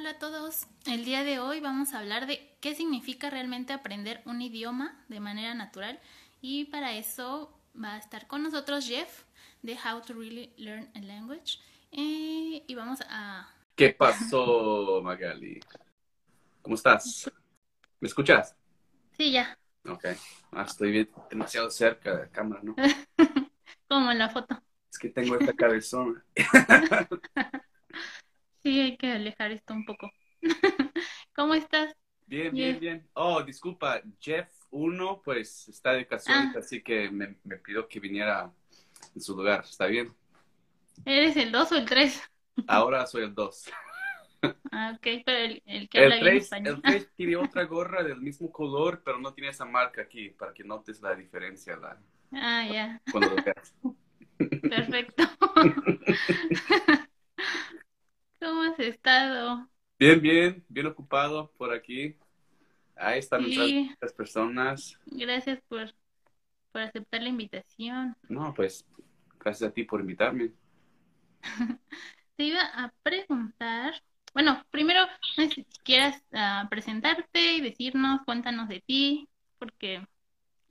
Hola a todos. El día de hoy vamos a hablar de qué significa realmente aprender un idioma de manera natural y para eso va a estar con nosotros Jeff de How to Really Learn a Language eh, y vamos a... ¿Qué pasó, Magali? ¿Cómo estás? ¿Me escuchas? Sí, ya. Ok. Ah, estoy bien, demasiado cerca de la cámara, ¿no? Como en la foto. Es que tengo esta cabezona. Sí, hay que alejar esto un poco. ¿Cómo estás? Bien, bien, bien. Oh, disculpa, Jeff 1 pues está de vacaciones, Ah. así que me, me pidió que viniera en su lugar. ¿Está bien? ¿Eres el 2 o el 3? Ahora soy el 2. Ah, ok, pero el, el que habla El bien 3, español. el 3 tiene otra gorra del mismo color, pero no tiene esa marca aquí, para que notes la diferencia la- Ah, ya, cuando lo veas. perfecto. ¿Cómo has estado? Bien, bien, bien ocupado por aquí. Ahí están Sí. las personas. Gracias por, por aceptar la invitación. No, pues, gracias a ti por invitarme. Te iba a preguntar, bueno, primero, no sé si quieras ah, presentarte y decirnos, cuéntanos de ti, porque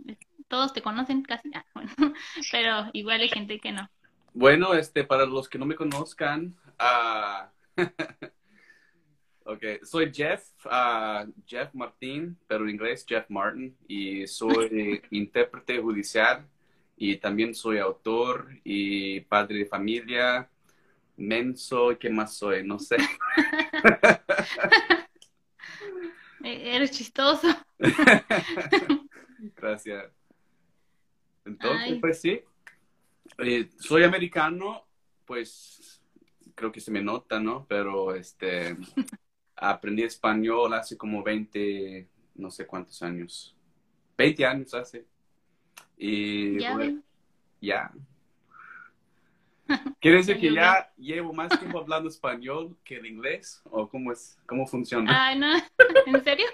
eh, todos te conocen casi, ah, bueno, pero igual hay gente que no. Bueno, este, para los que no me conozcan, ah, ok, soy Jeff, ah, Jeff Martín, pero en inglés Jeff Martin, y soy intérprete judicial y también soy autor y padre de familia, menso, ¿qué más soy? No sé. Eh, Eres chistoso. Gracias. Entonces, Ay. pues sí, Eh, soy americano, pues creo que se me nota, ¿no? Pero este, aprendí español hace como 20, no sé cuántos años. 20 años hace. Y Ya bueno, ya. ¿Quiere decir que ya llevo más tiempo hablando español que el inglés? ¿O cómo es? ¿Cómo funciona? Ay, no, ¿en serio?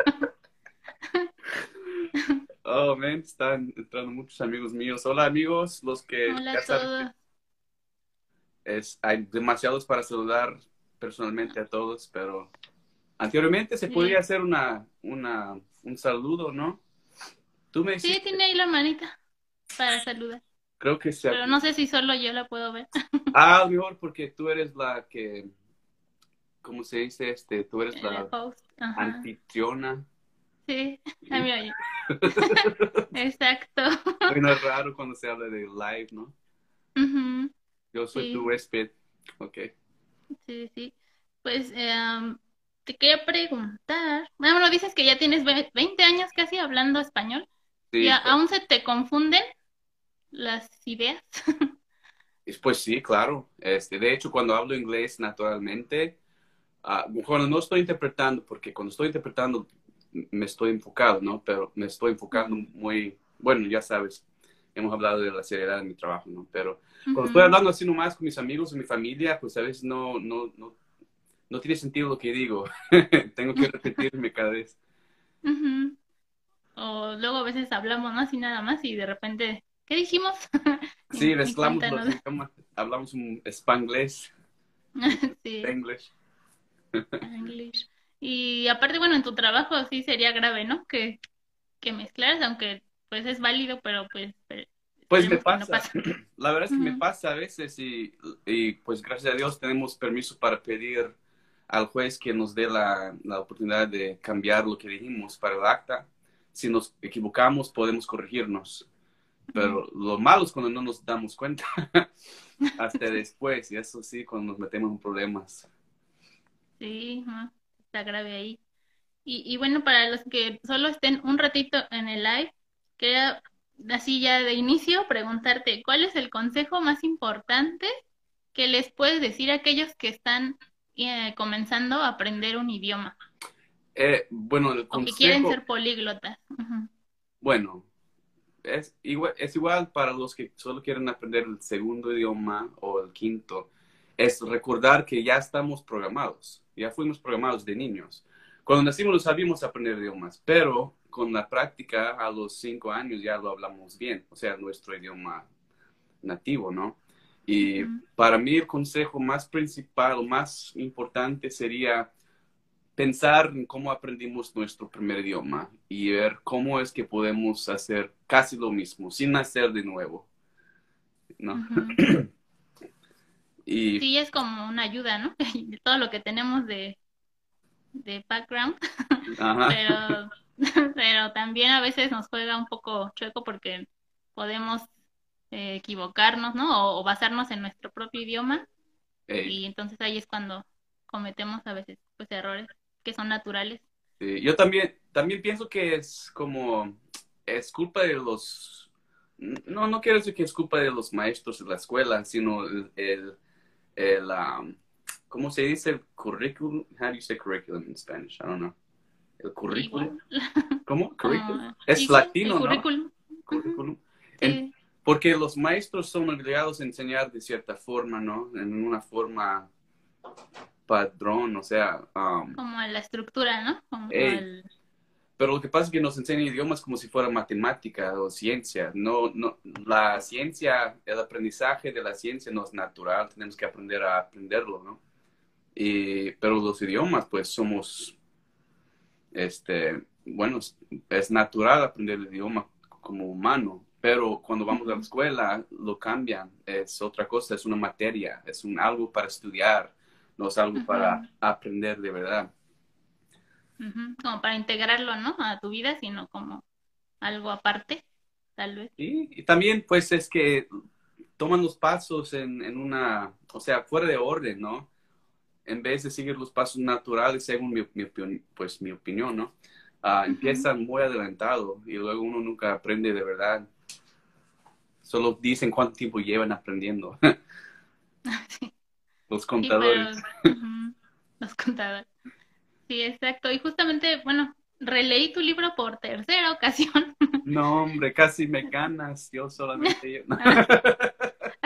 Oh, man, están entrando muchos amigos míos. Hola, amigos, los que Hola ya a saben todos. Es, hay demasiados para saludar personalmente a todos, pero anteriormente se Sí. podía hacer una, una, un saludo, ¿no? Tú me Sí, tiene ahí la manita para saludar, creo que se... pero no sé si solo yo la puedo ver. Ah, a lo mejor porque tú eres la que, ¿cómo se dice? Este, tú eres La anfitriona. Sí, oye. Exacto. Suena raro cuando se habla de live, ¿no? Ujú, Yo soy Sí. tu huésped. Ok. Sí, sí. Pues em, te quería preguntar. Bueno, dices que ya tienes ve- 20 años casi hablando español. Sí, ¿Y pues- aún se te confunden las ideas? Pues sí, claro. Este, de hecho, cuando hablo inglés naturalmente, ah, cuando no estoy interpretando, porque cuando estoy interpretando me estoy enfocado, ¿no? Pero me estoy enfocando muy, bueno, ya sabes, hemos hablado de la seriedad de mi trabajo, ¿no? Pero cuando estoy hablando así nomás con mis amigos o mi familia, pues a veces no, no, no, no tiene sentido lo que digo. Tengo que repetirme cada vez. Ujú. O luego a veces hablamos, ¿no? Así nada más y de repente, ¿qué dijimos? Sí, mezclamos, los idiomas, hablamos un spanglés, Sí, english. English. Y aparte, bueno, en tu trabajo sí sería grave, ¿no? Que, que mezclaras, aunque pues es válido, pero pues Pues me no pasa. La verdad es que me pasa a veces y, y, pues gracias a Dios tenemos permiso para pedir al juez que nos dé la, la oportunidad de cambiar lo que dijimos para el acta. Si nos equivocamos podemos corregirnos, pero lo malo es cuando no nos damos cuenta hasta después y eso sí, cuando nos metemos en problemas. Sí, está grave ahí. Y, y bueno, para los que solo estén un ratito en el live, quería así ya de inicio preguntarte, ¿cuál es el consejo más importante que les puedes decir a aquellos que están eh, comenzando a aprender un idioma Eh, bueno, el o que quieren consejo, ser políglotas? Bueno, es igual, es igual para los que solo quieren aprender el segundo idioma o el quinto. Es recordar que ya estamos programados, ya fuimos programados de niños. Cuando nacimos no sabíamos aprender idiomas, pero con la práctica a los cinco años ya lo hablamos bien, o sea, nuestro idioma nativo, ¿no? Y para mí el consejo más principal, más importante sería pensar en cómo aprendimos nuestro primer idioma y ver cómo es que podemos hacer casi lo mismo, sin nacer de nuevo. ¿no? y... Sí, es como una ayuda, ¿no? De todo lo que tenemos de, de background. Pero, pero también a veces nos juega un poco chueco porque podemos eh, equivocarnos, ¿no? O, basarnos en nuestro propio idioma. Y entonces ahí es cuando cometemos a veces pues errores que son naturales. yo también, también pienso que es como, es culpa de los, no, no quiero decir que es culpa de los maestros de la escuela, sino el, el, el um, ¿cómo se dice? El currículum, how do you say curriculum in Spanish? I don't know. El currículum. ¿Cómo? Curriculum. es latino, ¿no? Currículum. porque los maestros son obligados a enseñar de cierta forma, ¿no? En una forma padrón, o sea... Um, como la estructura, ¿no? Como Pero lo que pasa es que nos enseñan idiomas como si fuera matemática o ciencia. No, no, la ciencia, el aprendizaje de la ciencia no es natural, tenemos que aprender a aprenderlo, ¿no? Y, pero los idiomas, pues somos, este, bueno, es natural aprender el idioma como humano, pero cuando vamos a la escuela lo cambian, es otra cosa, es una materia, es un algo para estudiar, no es algo para aprender de verdad. Como para integrarlo, ¿no? A tu vida, sino como algo aparte, tal vez. Y, también, pues, es que toman los pasos en, en, una, o sea, fuera de orden, ¿no? En vez de seguir los pasos naturales, según mi, pues, mi opinión, ¿no? Uh, Empiezan muy adelantado y luego uno nunca aprende de verdad. Solo dicen cuánto tiempo llevan aprendiendo. sí. Los contadores. Los contadores. Sí, exacto. Y justamente, bueno, releí tu libro por tercera ocasión. No, hombre, casi me ganas. Yo solamente. Yo.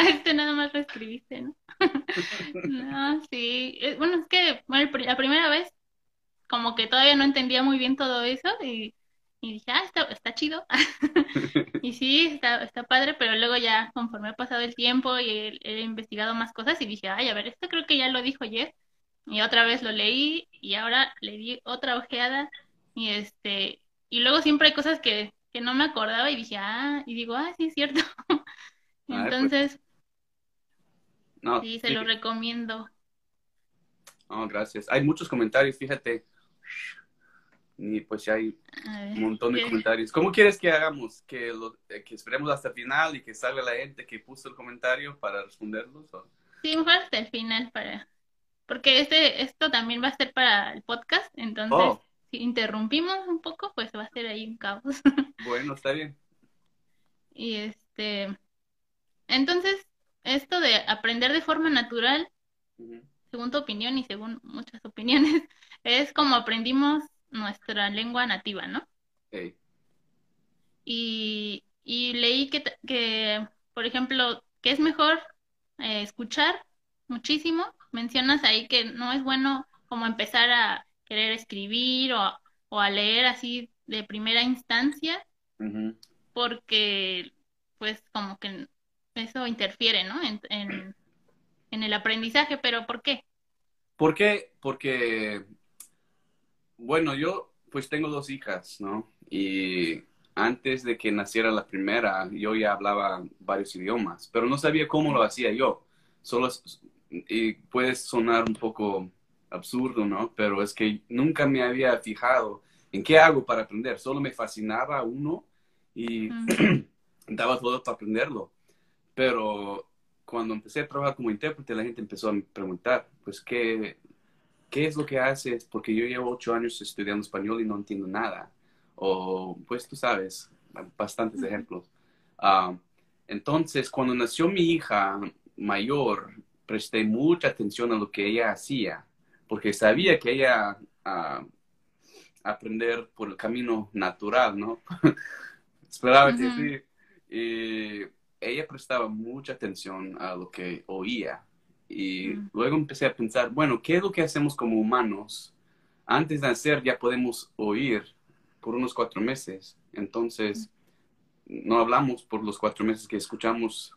Este nada más lo escribiste, ¿no? no, sí. Eh, bueno, es que la primera vez, como que todavía no entendía muy bien todo eso y y dije, ah, está, está chido. y sí, está, está padre, pero luego ya, conforme ha pasado el tiempo y he, investigado más cosas, y dije, ay, a ver, esto creo que ya lo dijo ayer. Y otra vez lo leí, y ahora le di otra ojeada, y este, y luego siempre hay cosas que, que no me acordaba, y dije, ah, y digo, ah, sí, es cierto. Pues. Entonces, no, sí, se lo recomiendo. Oh, gracias. Hay muchos comentarios, fíjate y pues ya hay un montón de comentarios. ¿Cómo quieres que hagamos? ¿Que, lo, eh, ¿Que esperemos hasta el final y que salga la gente que puso el comentario para responderlos? Sí, mejor hasta el final para... Porque este, esto también va a ser para el podcast, entonces oh. si interrumpimos un poco, pues va a ser ahí un caos. Bueno, está bien. Y este... Entonces, esto de aprender de forma natural, según tu opinión y según muchas opiniones, es como aprendimos nuestra lengua nativa, ¿no? Sí. Y, y leí que, que, por ejemplo, que es mejor eh, escuchar muchísimo. Mencionas ahí que no es bueno como empezar a querer escribir o, o a leer así de primera instancia, porque pues como que eso interfiere, ¿no? En, en, en el aprendizaje, pero ¿por qué? ¿Por qué? Porque bueno, yo pues tengo dos hijas, ¿no? Y antes de que naciera la primera, yo ya hablaba varios idiomas, pero no sabía cómo lo hacía yo. Solo, y puede sonar un poco absurdo, ¿no? Pero es que nunca me había fijado en qué hago para aprender. Solo me fascinaba uno y daba todo para aprenderlo. Pero cuando empecé a trabajar como intérprete, la gente empezó a preguntar, pues, ¿qué, ¿qué es lo que haces? Porque yo llevo ocho años estudiando español y no entiendo nada. O, pues tú sabes, bastantes ejemplos. Ah, entonces, cuando nació mi hija mayor, presté mucha atención a lo que ella hacía, porque sabía que ella uh, aprender por el camino natural, ¿no? Esperaba que sí. Y ella prestaba mucha atención a lo que oía y luego empecé a pensar, bueno, ¿qué es lo que hacemos como humanos? Antes de nacer ya podemos oír por unos cuatro meses. Entonces, no hablamos por los cuatro meses que escuchamos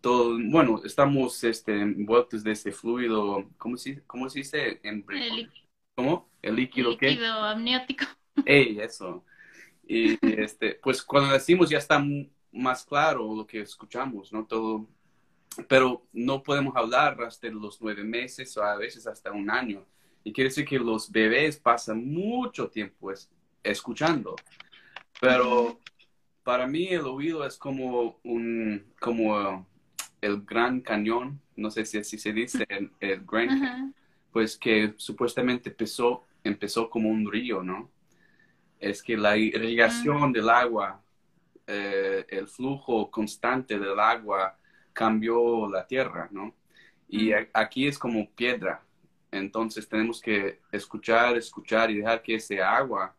todo. Bueno, estamos este, envueltos de ese fluido, ¿cómo se, cómo se dice? En, el, ¿Cómo? el líquido, ¿qué? Líquido amniótico. Ey, eso. Y este, pues cuando decimos ya está más claro lo que escuchamos, ¿no? Todo, pero no podemos hablar hasta los nueve meses o a veces hasta un año. Y quiere decir que los bebés pasan mucho tiempo escuchando. Pero para mí el oído es como un, como el Gran Cañón, no sé si así se dice, el, el Grand pues que supuestamente empezó, empezó como un río, ¿no? Es que la irrigación del agua, eh, el flujo constante del agua cambió la tierra, ¿no? Y aquí es como piedra, entonces tenemos que escuchar, escuchar y dejar que ese agua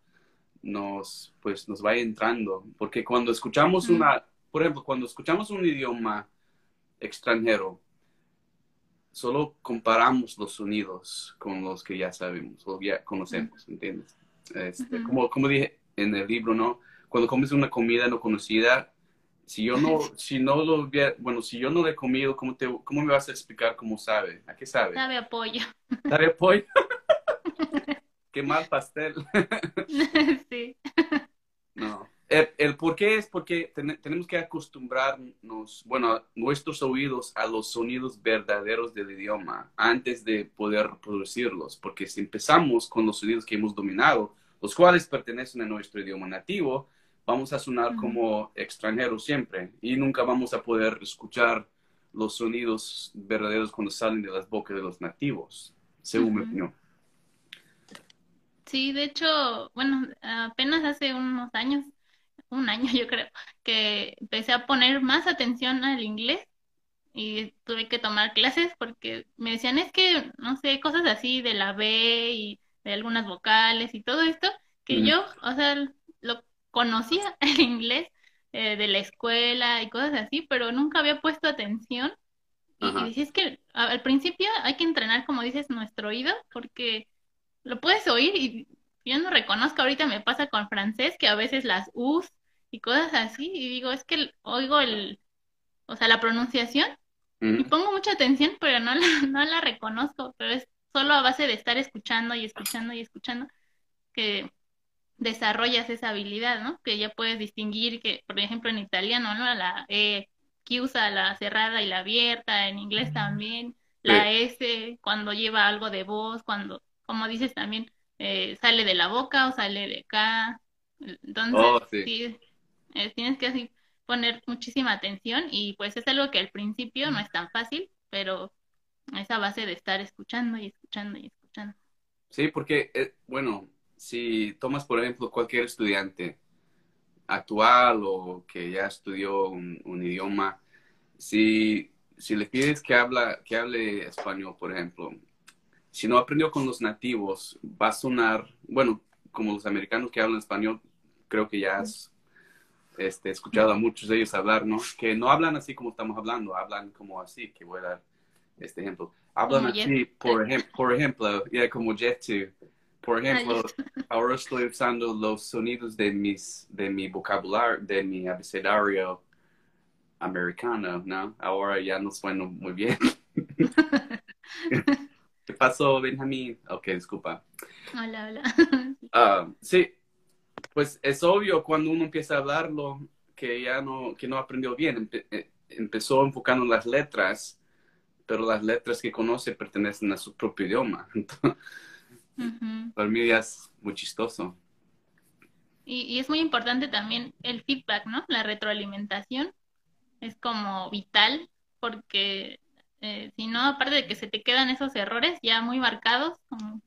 nos, pues, nos vaya entrando, porque cuando escuchamos una, por ejemplo, cuando escuchamos un idioma extranjero, solo comparamos los sonidos con los que ya sabemos o ya conocemos, ¿entiendes? Este, como, como dije en el libro, ¿no? Cuando comes una comida no conocida, si yo no, si no lo bueno, si yo no le he comido, ¿cómo, te, ¿cómo me vas a explicar cómo sabe? ¿A qué sabe? Sabe a pollo. ¿Sabe a pollo? qué mal pastel. sí. No. El, por qué es porque tenemos que acostumbrarnos, bueno, nuestros oídos a los sonidos verdaderos del idioma antes de poder reproducirlos, porque si empezamos con los sonidos que hemos dominado, los cuales pertenecen a nuestro idioma nativo, vamos a sonar como extranjeros siempre y nunca vamos a poder escuchar los sonidos verdaderos cuando salen de las bocas de los nativos, según mi opinión. Sí, de hecho, bueno, apenas hace unos años un año yo creo, que empecé a poner más atención al inglés y tuve que tomar clases porque me decían es que, no sé, cosas así de la B y de algunas vocales y todo esto, que yo, o sea, lo conocía el inglés eh, de la escuela y cosas así, pero nunca había puesto atención. Y, y que al principio hay que entrenar, como dices, nuestro oído, porque lo puedes oír y yo no reconozco, ahorita me pasa con francés que a veces las U's y cosas así, y digo, es que oigo el, o sea, la pronunciación y pongo mucha atención, pero no la, no la reconozco, pero es solo a base de estar escuchando y escuchando y escuchando que desarrollas esa habilidad, ¿no? Que ya puedes distinguir que, por ejemplo, en italiano, ¿no? La E que usa la cerrada y la abierta, en inglés también, la S cuando lleva algo de voz, cuando, como dices también, eh, sale de la boca o sale de acá. Entonces, oh, sí eh, tienes que así poner muchísima atención y pues es algo que al principio no es tan fácil, pero esa base de estar escuchando y escuchando y escuchando. Sí, porque, eh, bueno, si tomas, por ejemplo, cualquier estudiante actual o que ya estudió un, idioma, si, si le pides que, habla, que hable español, por ejemplo, si no aprendió con los nativos, va a sonar, bueno, como los americanos que hablan español, creo que ya es este, escuchado a muchos de ellos hablar, ¿no? Que no hablan así como estamos hablando, hablan como así, que voy a dar este ejemplo. Hablan así, por, ejemplo, por ejemplo, ya como Jeff Por ejemplo, ahora estoy usando los sonidos de, mis, de mi vocabulario, de mi abecedario americano, ¿no? Ahora ya no sueno muy bien. ¿Qué pasó, Benjamín? Ok, disculpa. Hola, hola. Ah, sí, pues es obvio cuando uno empieza a hablarlo que ya no, que no aprendió bien. Eh, empezó enfocando en las letras, pero las letras que conoce pertenecen a su propio idioma. Para mí ya es muy chistoso. Y, es muy importante también el feedback, ¿no? La retroalimentación es como vital porque eh, si no, aparte de que se te quedan esos errores ya muy marcados, como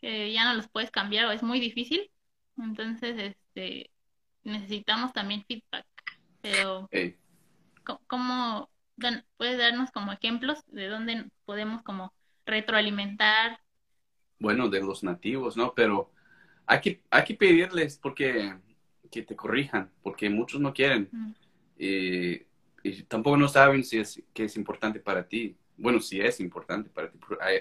que ya no los puedes cambiar o es muy difícil, entonces, este, necesitamos también feedback. Pero, ¿cómo puedes darnos como ejemplos de dónde podemos como retroalimentar? Bueno, de los nativos, ¿no? Pero hay que, hay que pedirles porque que te corrijan, porque muchos no quieren. y, tampoco no saben si es, que es importante para ti. Bueno, si es importante para ti,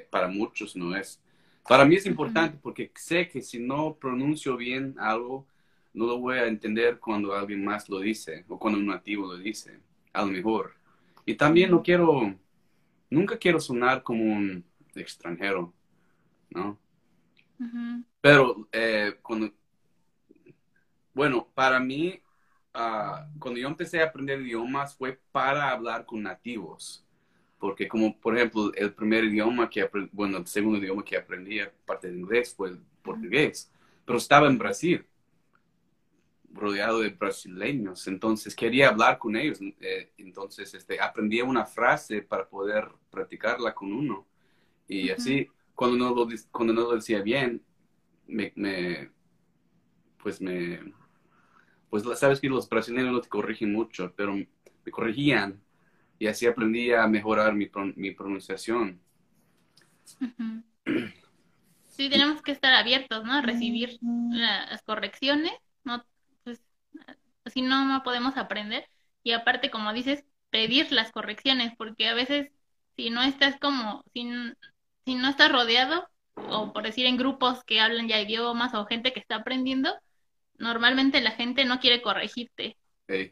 para muchos no es. Para mí es importante porque sé que si no pronuncio bien algo, no lo voy a entender cuando alguien más lo dice o cuando un nativo lo dice, a lo mejor. Y también no quiero, nunca quiero sonar como un extranjero, ¿no? Pero eh, cuando, bueno, para mí, ah, cuando yo empecé a aprender idiomas fue para hablar con nativos. Porque como, por ejemplo, el primer idioma que aprendí, bueno, el segundo idioma que aprendí, aparte de inglés, fue el portugués. Pero estaba en Brasil, rodeado de brasileños. Entonces quería hablar con ellos. Eh, entonces este, aprendí una frase para poder practicarla con uno. Y así, cuando no, lo, cuando no lo decía bien, me, me, pues me, pues sabes que los brasileños no te corrigen mucho, pero me corregían y así aprendí a mejorar mi, mi pronunciación. Sí, tenemos que estar abiertos, ¿no? A recibir las correcciones, ¿no? Pues así no podemos aprender. Y aparte, como dices, pedir las correcciones, porque a veces si no estás como, si, si no estás rodeado, o por decir en grupos que hablan ya idiomas o gente que está aprendiendo, normalmente la gente no quiere corregirte.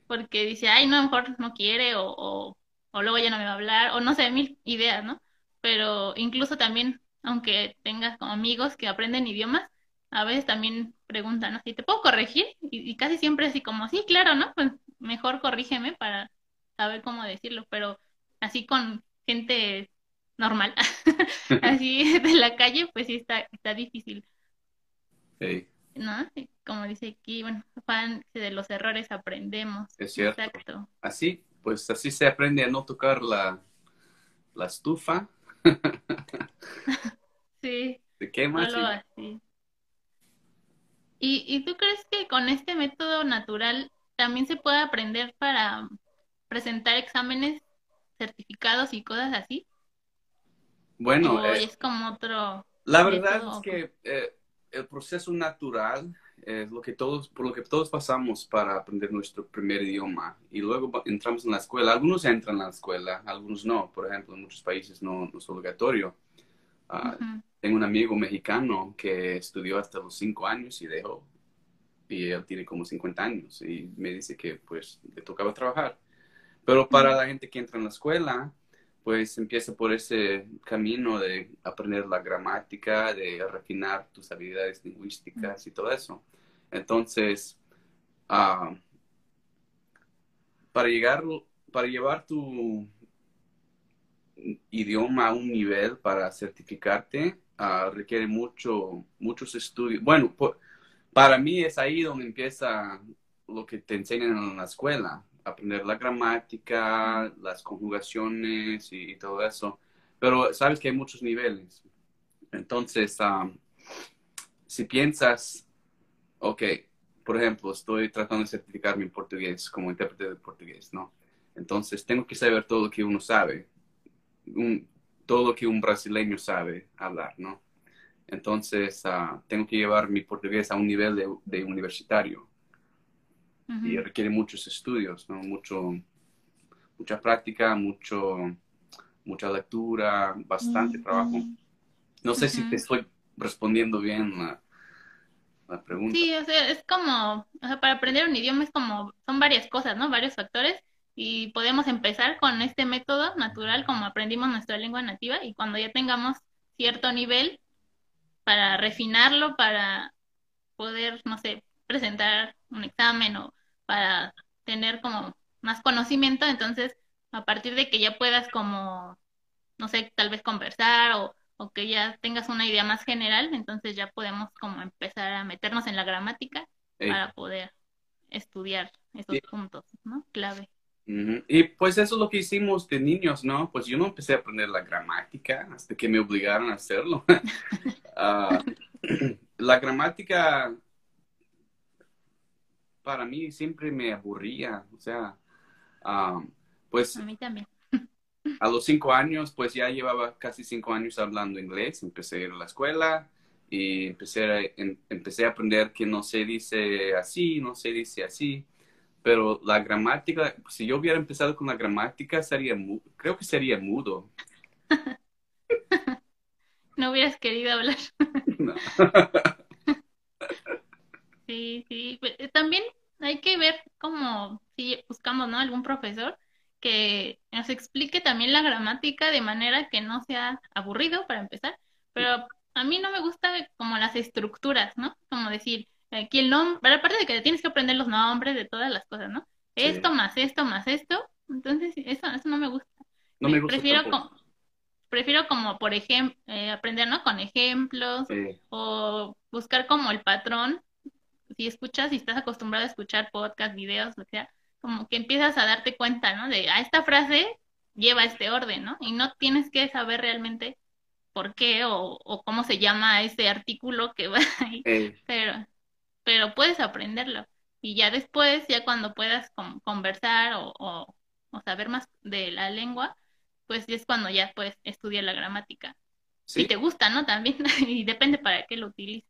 Porque dice, ay, no, mejor no quiere, o, o, o, luego ya no me va a hablar, o no sé, mil ideas, ¿no? Pero incluso también, aunque tengas como amigos que aprenden idiomas, a veces también preguntan, ¿no? Si te puedo corregir, y, y casi siempre así como, sí, claro, ¿no? Pues mejor corrígeme para saber cómo decirlo, pero así con gente normal, así de la calle, pues sí está, está difícil. ¿No? Como dice aquí, bueno, de los errores aprendemos. Es cierto. Exacto. Así, pues así se aprende a no tocar la, la estufa. sí. Se quema. ¿Y, ¿Y tú crees que con este método natural también se puede aprender para presentar exámenes certificados y cosas así? Bueno, eh, es como otro. La verdad es que eh, el proceso natural es lo que todos, por lo que todos pasamos para aprender nuestro primer idioma y luego entramos en la escuela. Algunos entran a la escuela, algunos no. Por ejemplo, en muchos países no, es obligatorio. Ah, tengo un amigo mexicano que estudió hasta los cinco años y dejó. Y él tiene como 50 años y me dice que pues le tocaba trabajar. Pero para la gente que entra en la escuela, pues empieza por ese camino de aprender la gramática, de refinar tus habilidades lingüísticas y todo eso. Entonces, ah, para llegar, para llevar tu idioma a un nivel para certificarte, ah, requiere mucho, muchos estudios. Bueno, para mí es ahí donde empieza lo que te enseñan en la escuela, aprender la gramática, las conjugaciones y, todo eso. Pero sabes que hay muchos niveles. Entonces, si piensas, ok, por ejemplo, estoy tratando de certificarme en portugués como intérprete de portugués, ¿no? Entonces, tengo que saber todo lo que uno sabe, todo lo que un brasileño sabe hablar, ¿no? Entonces, ah, tengo que llevar mi portugués a un nivel de universitario y requiere muchos estudios, ¿no? Mucho, mucha práctica, mucho, mucha lectura, bastante trabajo. No sé si te estoy respondiendo bien la, la, pregunta. Sí, o sea, es como, o sea, para aprender un idioma es como, son varias cosas, ¿no? Varios factores y podemos empezar con este método natural como aprendimos nuestra lengua nativa y cuando ya tengamos cierto nivel para refinarlo, para poder, no sé, presentar un examen o para tener como más conocimiento, entonces a partir de que ya puedas como, no sé, tal vez conversar o, o que ya tengas una idea más general, entonces ya podemos como empezar a meternos en la gramática para poder estudiar esos puntos, ¿no? Clave. Y pues eso es lo que hicimos de niños, ¿no? Pues yo no empecé a aprender la gramática hasta que me obligaron a hacerlo. Ah, la gramática para mí siempre me aburría, o sea, pues... A mí también. A los cinco años, pues ya llevaba casi cinco años hablando inglés, empecé a ir a la escuela y empecé a, empecé a aprender que no se dice así, no se dice así, pero la gramática, si yo hubiera empezado con la gramática, sería, creo que sería mudo. no hubieras querido hablar. no. Sí, sí. Eh, también hay que ver como si buscamos, ¿no? Algún profesor que nos explique también la gramática de manera que no sea aburrido para empezar, pero a mí no me gusta como las estructuras, ¿no? Como decir, aquí el nombre, aparte de que tienes que aprender los nombres de todas las cosas, ¿no? Esto más esto más esto, entonces eso, eso no me gusta. No me gusta prefiero como, prefiero como por ejemplo aprender, ¿no? Con ejemplos Sí, o buscar como el patrón. Si escuchas, si estás acostumbrado a escuchar podcast, videos, lo que sea, como que empiezas a darte cuenta, ¿no? De, a esta frase lleva este orden, ¿no? Y no tienes que saber realmente por qué o, o cómo se llama ese artículo que va ahí, eh, pero, pero puedes aprenderlo. Y ya después, ya cuando puedas con- conversar o, o, o saber más de la lengua, pues es cuando ya puedes estudiar la gramática. Si sí, te gusta, ¿no? También, y depende para qué lo utilices.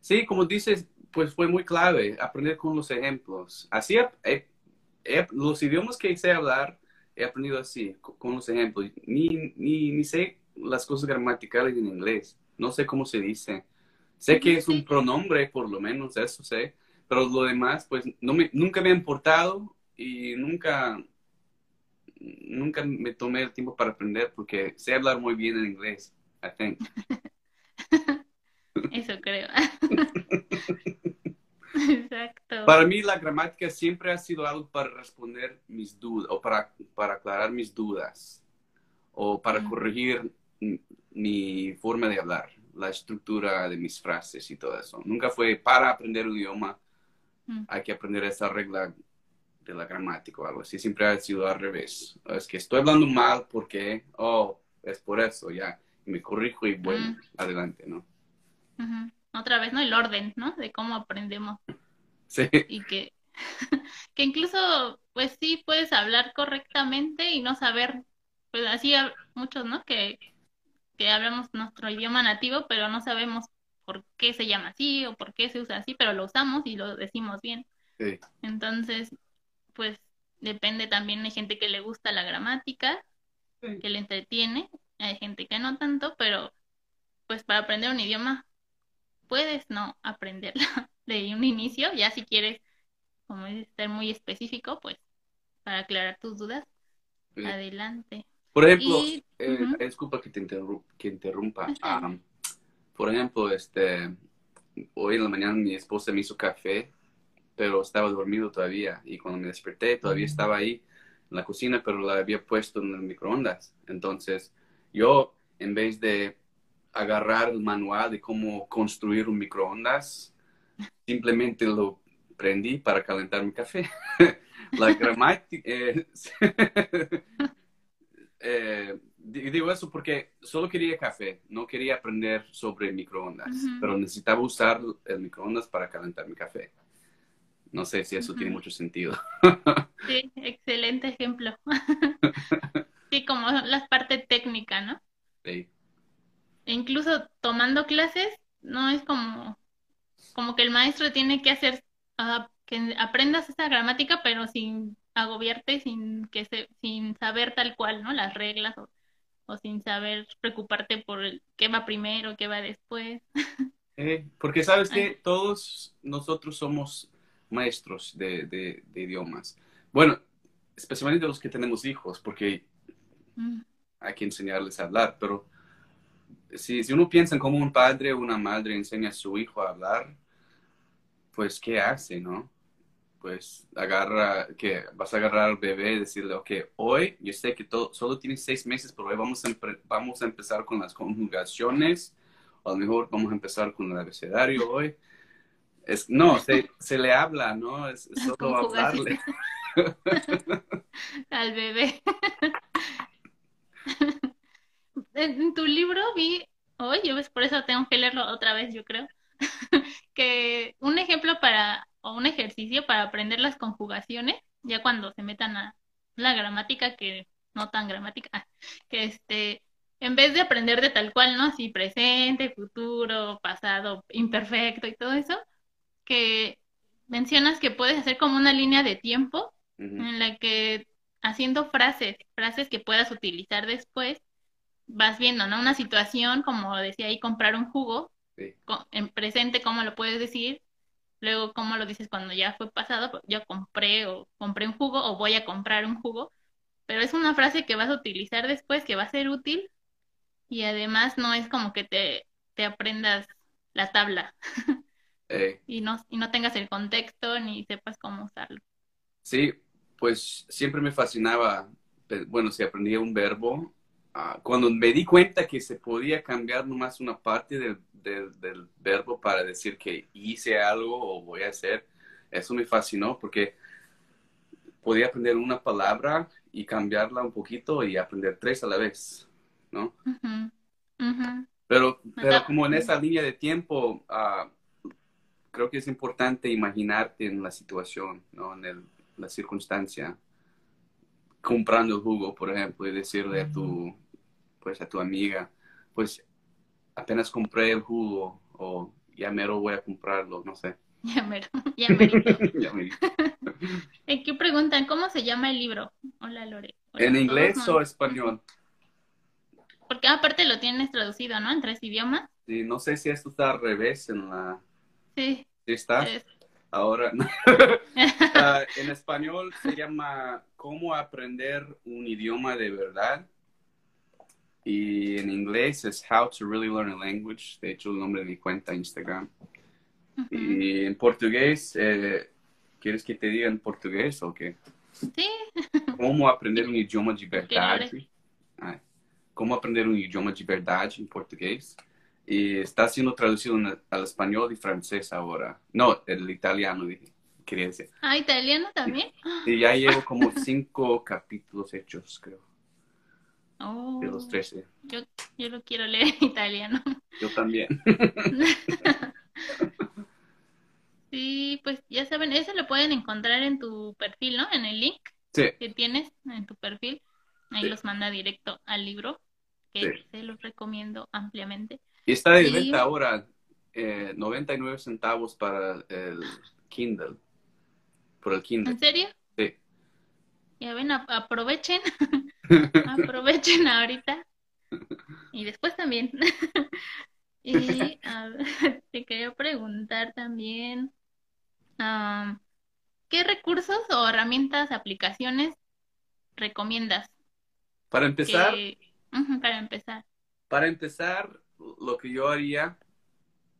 sí, como dices, pues fue muy clave aprender con los ejemplos. Así, he- he- he- los idiomas que sé hablar, he aprendido así, co- con los ejemplos. Ni, ni, ni sé las cosas gramaticales en inglés. No sé cómo se dice. Sé que es un pronombre, por lo menos, eso sé. Pero lo demás, pues, no me, nunca me ha importado y nunca, nunca me tomé el tiempo para aprender porque sé hablar muy bien en inglés, I think. Eso creo. Exacto. Para mí la gramática siempre ha sido algo para responder mis dudas o para, para aclarar mis dudas o para corregir mi forma de hablar, la estructura de mis frases y todo eso. Nunca fue para aprender un idioma, Mm. hay que aprender esa regla de la gramática o algo así. Siempre ha sido al revés. Es que estoy hablando mal porque, oh, es por eso, ya. Me corrijo y voy Mm. adelante, ¿no? Otra vez, ¿no? El orden, ¿no? De cómo aprendemos. Sí, Y que, que incluso, pues sí, puedes hablar correctamente y no saber, pues así muchos, ¿no? Que, que hablamos nuestro idioma nativo, pero no sabemos por qué se llama así o por qué se usa así, pero lo usamos y lo decimos bien. sí, Entonces, pues depende también, hay gente que le gusta la gramática, sí. que le entretiene, hay gente que no tanto, pero pues para aprender un idioma puedes no aprenderla de un inicio, ya si quieres, como dices, ser muy específico, pues para aclarar tus dudas, Sí. adelante. Por ejemplo, Y, eh, ujú, disculpa que te que interrumpa. Am, por ejemplo, este, hoy en la mañana mi esposa me hizo café, pero estaba dormido todavía. Y cuando me desperté, todavía estaba ahí en la cocina, pero la había puesto en el microondas. Entonces, yo, en vez de agarrar el manual de cómo construir un microondas, simplemente lo prendí para calentar mi café. La gramática... eh, eh, di- digo eso porque solo quería café, no quería aprender sobre microondas, pero necesitaba usar el microondas para calentar mi café. No sé si eso tiene mucho sentido. Sí, excelente ejemplo. Sí, como la parte técnica, ¿no? Sí, incluso tomando clases, no es como, como que el maestro tiene que hacer, ah, que aprendas esa gramática, pero sin agobiarte, sin que se, sin saber tal cual, ¿no? Las reglas o, o sin saber preocuparte por el- qué va primero, qué va después. Eh, porque sabes Ay. que todos nosotros somos maestros de, de- de idiomas. Bueno, especialmente los que tenemos hijos, porque Mm, hay que enseñarles a hablar, pero si, si uno piensa en cómo un padre o una madre enseña a su hijo a hablar, pues ¿qué hace, no? Pues agarra, que vas a agarrar al bebé y decirle, ok, hoy yo sé que todo, solo tienes seis meses, pero hoy vamos a, empre- vamos a empezar con las conjugaciones, o a lo mejor vamos a empezar con el abecedario hoy. Es, no, se, se le habla, ¿no? Es, es solo hablarle. Al bebé. En tu libro vi hoy, ves, por eso tengo que leerlo otra vez, yo creo, que un ejemplo para, o un ejercicio para aprender las conjugaciones, ya cuando se metan a la gramática, que no tan gramática, ah, que este, en vez de aprender de tal cual, ¿no? Así presente, futuro, pasado, imperfecto y todo eso, que mencionas que puedes hacer como una línea de tiempo en la que haciendo frases, frases que puedas utilizar después, vas viendo, ¿no? Una situación, como decía ahí, comprar un jugo, Sí. en presente, cómo lo puedes decir, luego cómo lo dices cuando ya fue pasado, pues, yo compré o compré un jugo o voy a comprar un jugo, pero es una frase que vas a utilizar después, que va a ser útil y además no es como que te, te aprendas la tabla Eh, y no, y no tengas el contexto ni sepas cómo usarlo. sí, pues siempre me fascinaba, bueno, si aprendía un verbo, cuando me di cuenta que se podía cambiar nomás una parte del, del, del verbo para decir que hice algo o voy a hacer, eso me fascinó porque podía aprender una palabra y cambiarla un poquito y aprender tres a la vez, ¿no? Pero, pero como en esa línea de tiempo, ah, creo que es importante imaginarte en la situación, ¿no? En el- la circunstancia. Comprando el jugo, por ejemplo, y decirle a tu, pues, a tu amiga, pues, apenas compré el jugo, o ya mero voy a comprarlo, no sé. Ya mero, ya merito. Ya me- Aquí preguntan, ¿cómo se llama el libro? Hola, Lore. Hola ¿En inglés o español? Porque aparte lo tienes traducido, ¿no? En tres idiomas. Sí, no sé si esto está al revés en la... Sí. ¿Sí está? es- Ahora, Ah, en español se llama Cómo aprender un idioma de verdad. Y en inglés es How to Really Learn a Language. De hecho, el nombre de mi cuenta Instagram. Ujú. Y en portugués, eh, ¿quieres que te diga en portugués o qué? Sí, Cómo aprender un idioma de. Ai, Como aprender un idioma de verdade en portugués. Y está siendo traducido al español y francés ahora. No, el italiano, dije, quería decir. Ah, italiano también. Y ya llevo como cinco capítulos hechos, creo, Oh, de los 13. yo, yo lo quiero leer en italiano. Yo también. Sí, pues ya saben, eso lo pueden encontrar en tu perfil, ¿no? En el link Sí, que tienes en tu perfil. Ahí Sí. los manda directo al libro, que Sí. se los recomiendo ampliamente. y está de Y- venta ahora eh, 99 centavos para el Kindle. Por el Kindle. ¿En serio? Sí. Ya ven, ap- aprovechen, aprovechen ahorita y después también. Y a te quería preguntar también, am, ¿qué recursos o herramientas, aplicaciones recomiendas Para empezar, que, Para empezar? para empezar, lo que yo haría,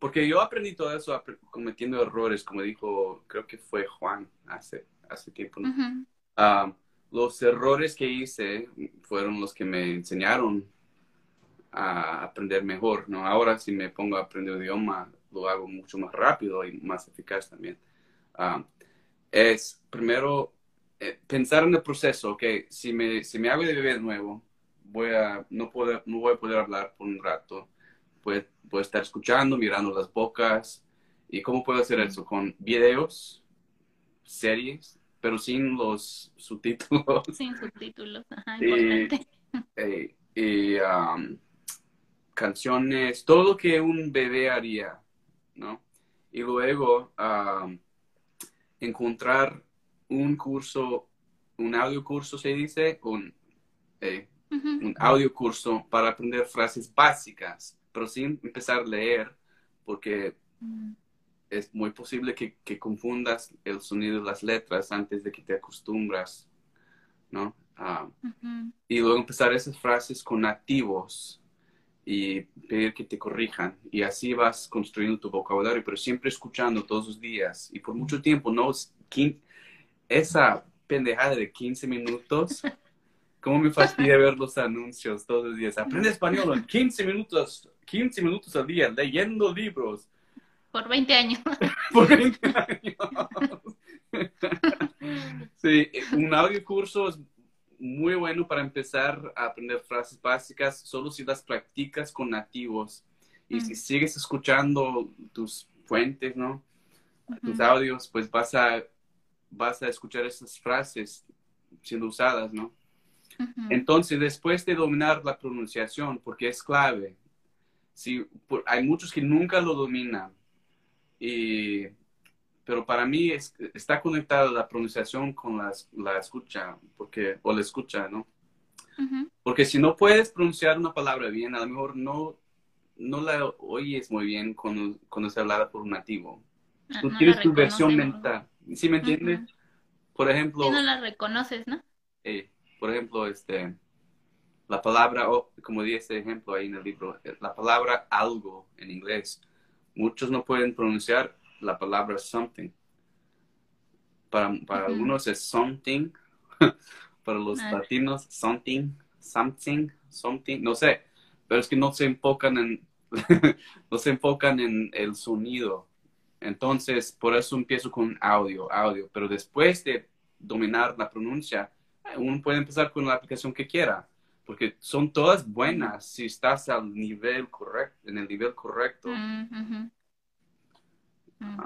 porque yo aprendí todo eso cometiendo errores, como dijo, creo que fue Juan hace, hace tiempo. ¿no? Ah, los errores que hice fueron los que me enseñaron a aprender mejor, ¿no? Ahora si me pongo a aprender idioma, lo hago mucho más rápido y más eficaz también. Ah, es primero eh, pensar en el proceso, ok, si me, si me hago de bebé de nuevo, voy a, no, puedo, no voy a poder hablar por un rato, voy a estar escuchando, mirando las bocas, ¿y cómo puedo hacer eso? Con videos, series, pero sin los subtítulos Sin subtítulos, ajá, importante. eh, y um, canciones, todo lo que un bebé haría, ¿no? Y luego um, encontrar un curso, un audio curso se dice, un, eh, Un audio curso para aprender frases básicas, pero sin empezar a leer, porque mm, es muy posible que, que confundas el sonido de las letras antes de que te acostumbras, ¿no? Ah, y luego empezar esas frases con nativos y pedir que te corrijan. Y así vas construyendo tu vocabulario, pero siempre escuchando todos los días. Y por mucho tiempo, no, esa pendejada de 15 minutos, ¿cómo me fastidia ver los anuncios todos los días? Aprende español en 15 minutos, 15 minutos al día, leyendo libros. Por 20 años. por 20 años. Sí, un audio curso es muy bueno para empezar a aprender frases básicas, solo si las practicas con nativos. Y Mm. si sigues escuchando tus fuentes, ¿no? Tus audios, pues vas a, vas a escuchar esas frases siendo usadas, ¿no? Entonces, después de dominar la pronunciación, porque es clave, si, por- hay muchos que nunca lo dominan, y, pero para mí es- está conectada la pronunciación con la, la escucha, porque, o la escucha, ¿no? Porque si no puedes pronunciar una palabra bien, a lo mejor no, no la oyes muy bien cuando, cuando es hablada por un nativo. No- Tú no tienes tu versión mental, ¿sí me entiendes? Por ejemplo... No la reconoces, ¿no? eh, por ejemplo, este, La palabra, como dice ejemplo ahí en el libro, la palabra algo en inglés. Muchos no pueden pronunciar la palabra something. Para, para algunos es something, para los latinos something, something, something, no sé, pero es que no se enfocan en, no se enfocan en el sonido. Entonces, por eso empiezo con audio, audio, pero después de dominar la pronuncia, eh, uno puede empezar con la aplicación que quiera, porque son todas buenas si estás al nivel correcto, en el nivel correcto. Mm, ujú.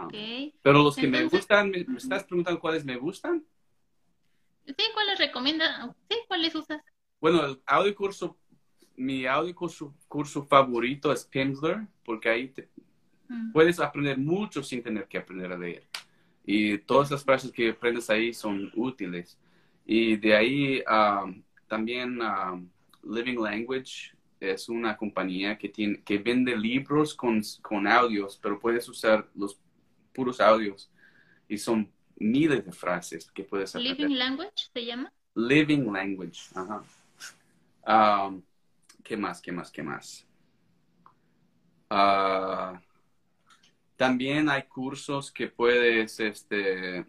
Ok. Pero los que me gustan, me, me estás preguntando cuáles me gustan. Sí, ¿cuáles recomiendas? Sí, ¿cuáles usas? Bueno, el audio curso, mi audio curso, curso favorito es Pimsleur, porque ahí te, Mm. puedes aprender mucho sin tener que aprender a leer. Y todas las frases que aprendes ahí son útiles. Y de ahí um, también um, Living Language es una compañía que, tiene, que vende libros con, con audios, pero puedes usar los puros audios. Y son miles de frases que puedes aprender. Living Language se llama. Living Language. Ajá. Um, ¿Qué más? ¿Qué más? ¿Qué más? Ah, también hay cursos que puedes, este,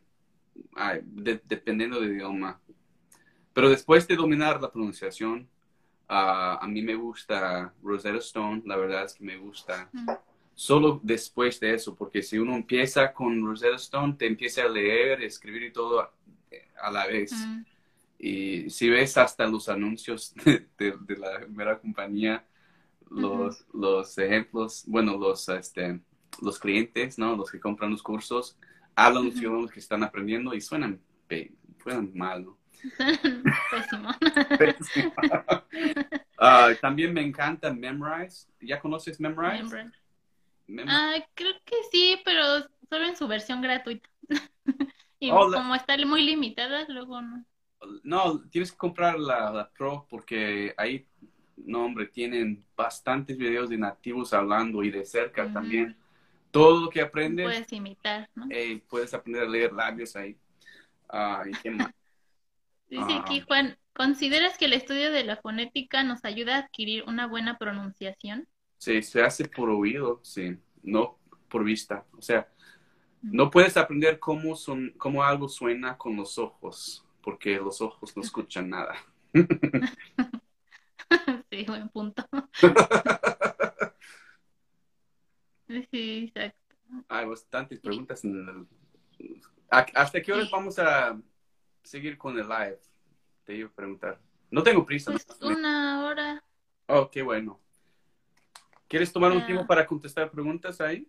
ay, de- dependiendo del idioma. Pero después de dominar la pronunciación, ah, a mí me gusta Rosetta Stone, la verdad es que me gusta Mm. solo después de eso, porque si uno empieza con Rosetta Stone, te empieza a leer, escribir y todo a, a la vez. Mm. Y si ves hasta los anuncios de, de- de la primera compañía, los, los ejemplos, bueno, los, este, los clientes, ¿no? Los que compran los cursos, hablan los idiomas que están aprendiendo y suenan, suenan mal, ¿no? Pésimo. Ah, también me encanta Memrise. ¿Ya conoces Memrise? Ah, creo que sí, pero solo en su versión gratuita. Y Oh, la- como está muy limitada, luego no. No, tienes que comprar la, la Pro porque ahí, no, hombre, tienen bastantes videos de nativos hablando y de cerca también. Todo lo que aprendes, Puedes imitar, ¿no? eh, puedes aprender a leer labios ahí. Ah, ¿y qué más? Dice Ah. aquí Juan, ¿consideras que el estudio de la fonética nos ayuda a adquirir una buena pronunciación? Sí, se hace por oído, sí, no por vista. O sea, no puedes aprender cómo, son, cómo algo suena con los ojos, porque los ojos no escuchan nada. Sí, buen punto. Sí, exacto. Hay bastantes preguntas. En el- ¿A- ¿Hasta qué horas Sí. vamos a seguir con el live? Te iba a preguntar. No tengo prisa. Pues ¿no? una hora. Oh, qué bueno. ¿Quieres tomar un tiempo para contestar preguntas ahí?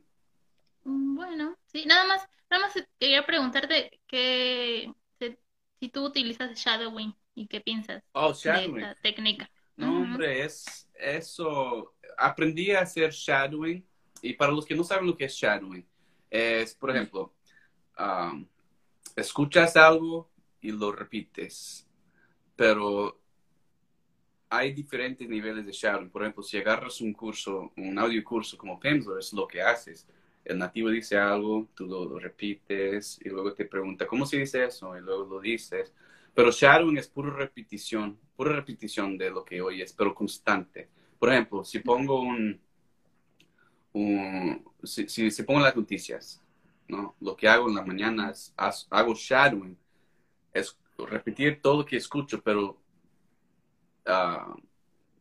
Mm, Bueno, sí, nada más, nada más quería preguntarte que si, tú utilizas shadowing y qué piensas Oh, de shadowing. esta técnica. No, hombre, es eso. Aprendí a hacer shadowing. Y para los que no saben lo que es shadowing, es, por ejemplo, um, escuchas algo y lo repites. Pero hay diferentes niveles de shadowing. Por ejemplo, si agarras un curso, un audio curso como Pimsleur, es lo que haces. El nativo dice algo, tú lo, repites y luego te pregunta, ¿cómo se dice eso? Y luego lo dices. Pero shadowing es pura repetición, pura repetición de lo que oyes, pero constante. Por ejemplo, si pongo un, un si, si, si las noticias, ¿no? Lo que hago en la mañana es, hago shadowing, es repetir todo lo que escucho, pero ah,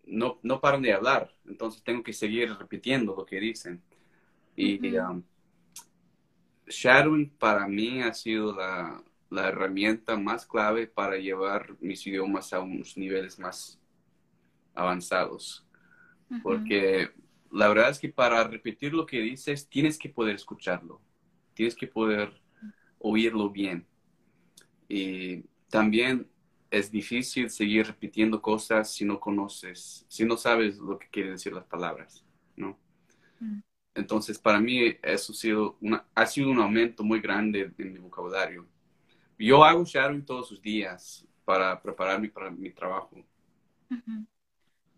no, no paran de hablar. Entonces tengo que seguir repitiendo lo que dicen. Y um, shadowing para mí ha sido la, la herramienta más clave para llevar mis idiomas a unos niveles más avanzados. Porque la verdad es que para repetir lo que dices, tienes que poder escucharlo. Tienes que poder oírlo bien. Y también es difícil seguir repitiendo cosas si no conoces, si no sabes lo que quieren decir las palabras, ¿no? Mm. Entonces, para mí, eso ha sido, una, ha sido un aumento muy grande en mi vocabulario. Yo hago shadowing todos los días para prepararme para mi trabajo.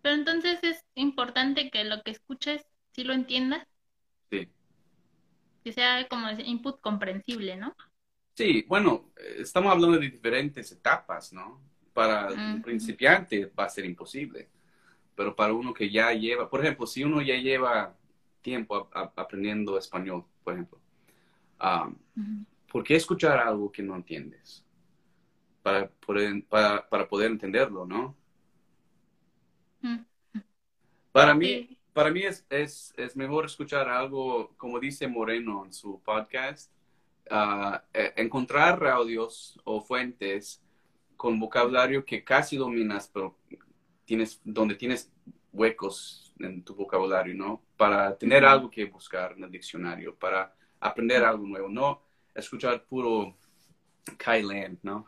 Pero entonces es importante que lo que escuches sí lo entiendas, Sí. que sea como input comprensible, ¿no? Sí, bueno, eh, estamos hablando de diferentes etapas, ¿no? Para un principiante va a ser imposible, pero para uno que ya lleva, por ejemplo, si uno ya lleva tiempo aprendiendo español, por ejemplo, um, ¿por qué escuchar algo que no entiendes? Para poder, para, para poder entenderlo, ¿no? Para mí, para mí es, es, es, mejor escuchar algo, como dice Moreno en su podcast, uh, encontrar audios o fuentes con vocabulario que casi dominas, pero tienes, donde tienes huecos en tu vocabulario, ¿no? Para tener algo que buscar en el diccionario, para aprender algo nuevo, no escuchar puro Kailan, ¿no?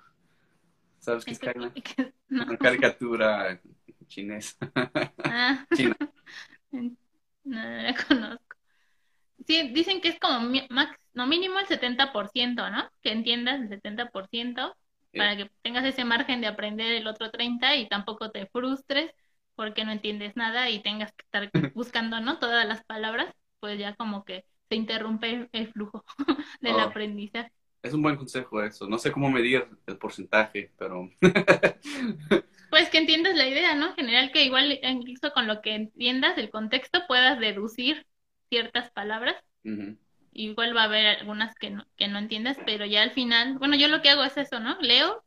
¿Sabes qué es Kailan? Una caricatura chinesa. Ah. China. No la conozco. Sí, dicen que es como max, no mínimo el 70%, ¿no? Que entiendas el 70% para que tengas ese margen de aprender el otro 30 y tampoco te frustres porque no entiendes nada y tengas que estar buscando, ¿no? Todas las palabras, pues ya como que se interrumpe el flujo del oh. aprendizaje. Es un buen consejo eso. No sé cómo medir el porcentaje, pero... pues que entiendas la idea, ¿no? En general que igual incluso con lo que entiendas el contexto puedas deducir ciertas palabras igual va a haber algunas que no, que no entiendas, pero ya al final, bueno, yo lo que hago es eso, ¿no? Leo,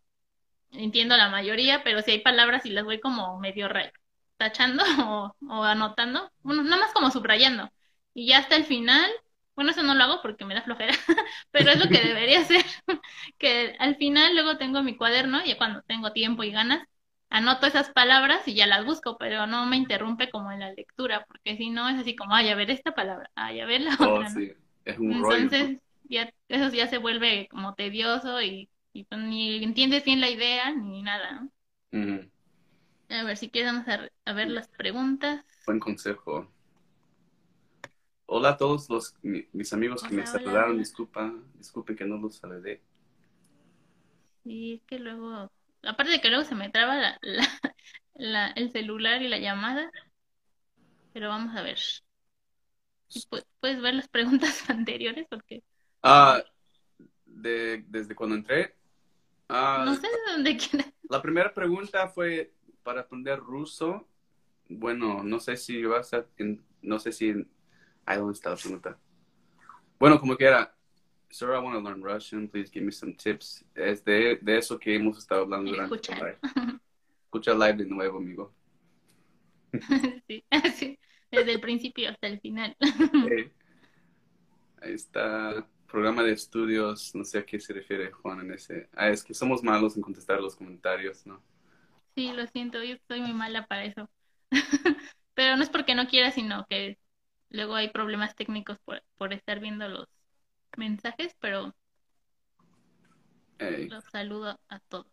entiendo la mayoría, pero si hay palabras y las voy como medio tachando o, anotando, bueno, nada más como subrayando. Y ya hasta el final, bueno, eso no lo hago porque me da flojera, pero es lo que debería hacer, que al final luego tengo mi cuaderno y cuando tengo tiempo y ganas, anoto esas palabras y ya las busco, pero no me interrumpe como en la lectura, porque si no es así como, ay, a ver esta palabra, ay, a ver la oh, otra. Es un Entonces, ya, eso ya se vuelve como tedioso y, pues, ni entiendes bien la idea ni nada. A ver, si quieres vamos a, ver las preguntas. Buen consejo. Hola a todos los mis amigos que me saludaron. Disculpa, disculpe que no los saludé. Sí, es que luego, aparte de que luego se me traba la, la, el celular y la llamada, pero vamos a ver puedes ver las preguntas anteriores porque... Ah, de, desde cuando entré. Ah, no sé de dónde quieres. La primera pregunta fue para aprender ruso. Bueno, no sé si vas a... no sé si... Ahí dónde está la pregunta. Bueno, como que era... Sir, I want to learn Russian. Please give me some tips. Es de, de eso que hemos estado hablando durante el live. Escucha live de nuevo, amigo. sí, sí desde el principio hasta el final. Ahí está, programa de estudios, no sé a qué se refiere Juan en ese. Ah, es que somos malos en contestar los comentarios, ¿no? Sí, lo siento, yo estoy muy mala para eso. Pero no es porque no quiera, sino que luego hay problemas técnicos por, por estar viendo los mensajes, pero los saludo a todos.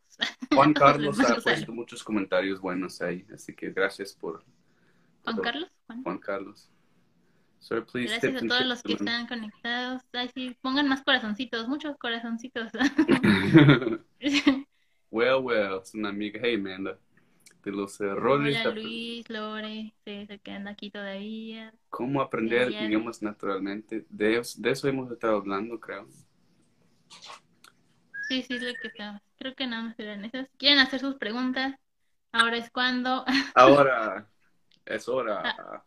Juan Carlos ha puesto muchos comentarios buenos ahí, así que gracias por Juan Carlos. Juan, Carlos. Gracias a todos los que están conectados. pongan más corazoncitos, muchos corazoncitos. well, well, es una amiga. Hey, Amanda. De los errores. Hola, Luis, Lore, se quedan aquí todavía. ¿Cómo aprender idiomas naturalmente? De, eso hemos estado hablando, creo. Sí, sí, lo que Creo que nada más eran esas. ¿Quieren hacer sus preguntas? Ahora es cuando. Ahora. Es hora. Ah,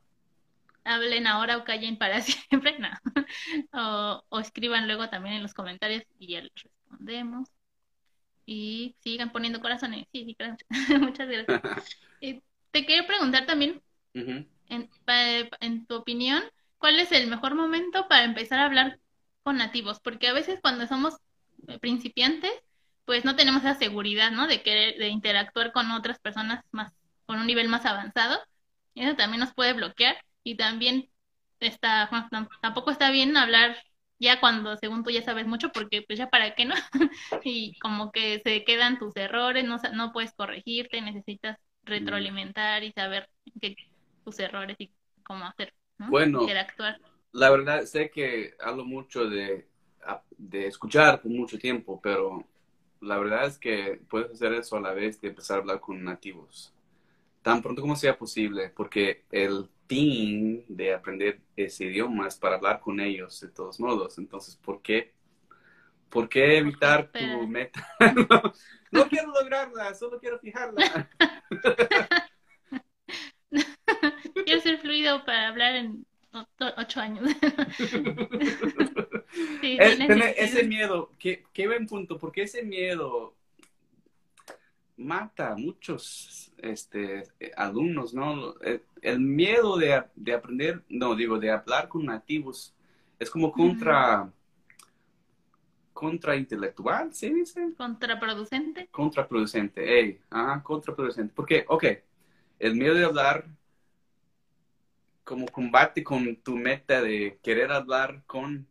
hablen ahora o callen para siempre, no. o, escriban luego también en los comentarios y ya les respondemos. Y sigan poniendo corazones. Sí, sí, muchas gracias. te quería preguntar también, en, en tu opinión, ¿cuál es el mejor momento para empezar a hablar con nativos? Porque a veces cuando somos eh, principiantes, pues no tenemos esa seguridad, ¿no? De querer, de interactuar con otras personas más, con un nivel más avanzado eso también nos puede bloquear y también está, tampoco está bien hablar ya cuando según tú ya sabes mucho porque pues ya para qué no y como que se quedan tus errores, no, no puedes corregirte, necesitas retroalimentar y saber qué, tus errores y cómo hacer, ¿no? Bueno, interactuar. La verdad sé que hablo mucho de, de escuchar por mucho tiempo, pero la verdad es que puedes hacer eso a la vez de empezar a hablar con nativos tan pronto como sea posible, porque el fin de aprender ese idioma es para hablar con ellos de todos modos. Entonces, ¿por qué, por qué evitar tu meta? no, quiero lograrla, solo quiero fijarla. quiero ser fluido para hablar en ocho años. sí, ese miedo, qué, qué buen punto, porque ese miedo mata a muchos este, alumnos, ¿no? El, miedo de, aprender, no, digo, de hablar con nativos es como contra, contra intelectual, ¿sí dice? Contraproducente. Contraproducente, hey, ajá, contraproducente. Porque, ok, el miedo de hablar como combate con tu meta de querer hablar con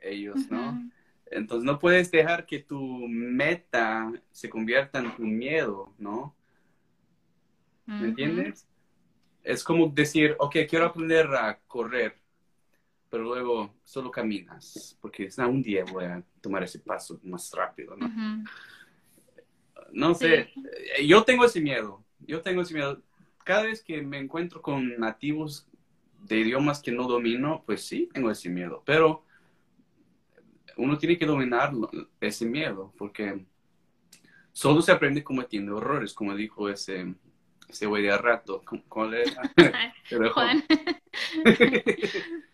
ellos, ¿no? Entonces no puedes dejar que tu meta se convierta en tu miedo, ¿no? ¿Me entiendes? Es como decir, ok, quiero aprender a correr, pero luego solo caminas, porque es un día voy a tomar ese paso más rápido, ¿no? No sé, yo tengo ese miedo, yo tengo ese miedo. Cada vez que me encuentro con nativos de idiomas que no domino, pues sí, tengo ese miedo, pero uno tiene que dominar ese miedo, porque solo se aprende cometiendo errores, como dijo ese, ese güey de rato. ¿Cuál era? Juan.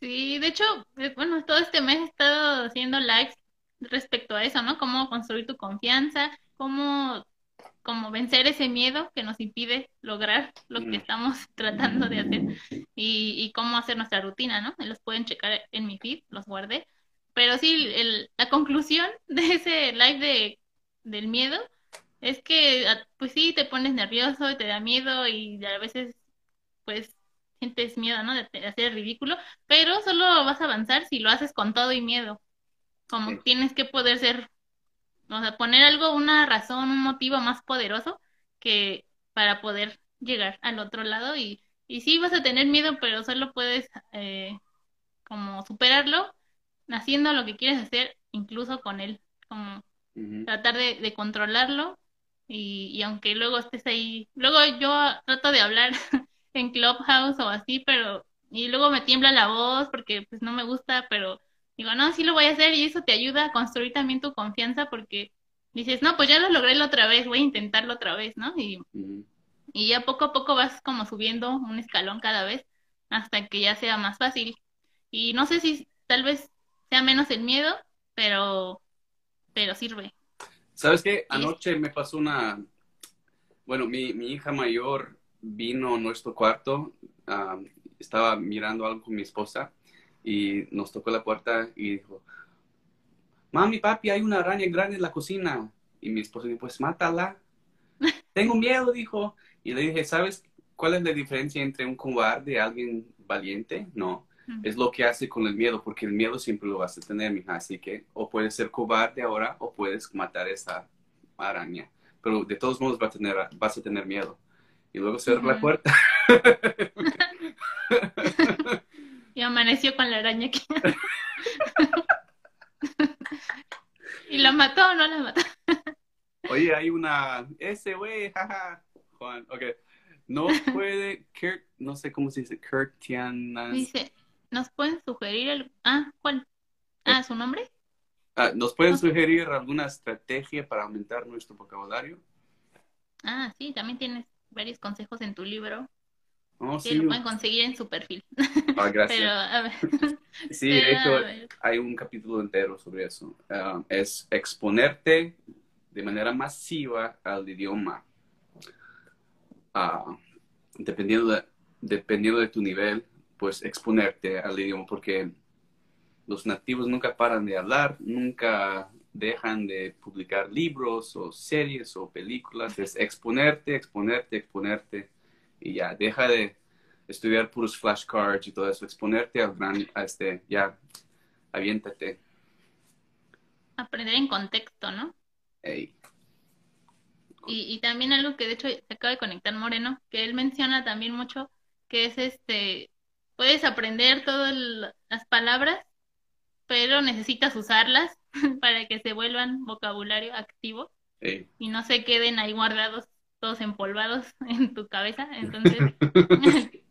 sí, de hecho, eh, bueno, todo este mes he estado haciendo lives respecto a eso, ¿no? Cómo construir tu confianza, cómo, cómo vencer ese miedo que nos impide lograr lo que mm. estamos tratando de hacer y, y cómo hacer nuestra rutina, ¿no? Los pueden checar en mi feed, los guardé. Pero sí, el, la conclusión de ese live de, del miedo es que, ah, pues sí, te pones nervioso y te da miedo y a veces, pues, sientes miedo, ¿no? De, hacer ridículo, pero solo vas a avanzar si lo haces con todo y miedo. Como tienes que poder ser, o sea, poner algo, una razón, un motivo más poderoso que para poder llegar al otro lado y, y sí vas a tener miedo, pero solo puedes eh, como superarlo haciendo lo que quieres hacer, incluso con él, como tratar de, controlarlo y, y, aunque luego estés ahí, luego yo trato de hablar en Clubhouse o así, pero y luego me tiembla la voz porque pues no me gusta, pero digo, no, sí lo voy a hacer y eso te ayuda a construir también tu confianza porque dices, no, pues ya lo logré la otra vez, voy a intentarlo otra vez, ¿no? Y, y ya poco a poco vas como subiendo un escalón cada vez hasta que ya sea más fácil. Y no sé si tal vez sea menos el miedo, pero, pero sirve. ¿Sabes qué? Anoche me pasó una, bueno, mi, mi hija mayor vino a nuestro cuarto, estaba mirando algo con mi esposa y nos tocó la puerta y dijo, mami, papi, hay una araña grande en la cocina. Y mi esposa dijo, pues mátala. Tengo miedo, dijo. Y le dije, ¿sabes cuál es la diferencia entre un cobarde y alguien valiente? No es lo que hace con el miedo, porque el miedo siempre lo vas a tener, mija. Así que o puedes ser cobarde ahora o puedes matar esa araña. Pero de todos modos vas a tener, vas a tener miedo. Y luego cerrar la puerta. y amaneció con la araña aquí. ¿Y la mató o no la mató? Oye, hay una... Ese güey, jaja. Juan, ok. No puede... Kirk, no sé cómo se dice. Kirk Tiana. Dice, ¿Nos pueden sugerir el... Ah, ¿cuál? Ah, ¿su nombre? Ah, ¿Nos pueden sugerir alguna estrategia para aumentar nuestro vocabulario? Ah, sí, también tienes varios consejos en tu libro. Oh, sí, lo pueden conseguir en su perfil. Ah, gracias. Pero, a ver. Sí, hecho, hay un capítulo entero sobre eso. Ah, es exponerte de manera masiva al idioma. dependiendo, de, dependiendo de tu nivel, pues exponerte al idioma porque los nativos nunca paran de hablar, nunca dejan de publicar libros o series o películas, es exponerte, exponerte, exponerte y ya, deja de estudiar puros flashcards y todo eso, exponerte al gran, a este, ya, aviéntate. Aprender en contexto, ¿no? Y, y también algo que de hecho se acaba de conectar Moreno, que él menciona también mucho, que es este puedes aprender todas las palabras, pero necesitas usarlas para que se vuelvan vocabulario activo y no se queden ahí guardados todos empolvados en tu cabeza. Entonces,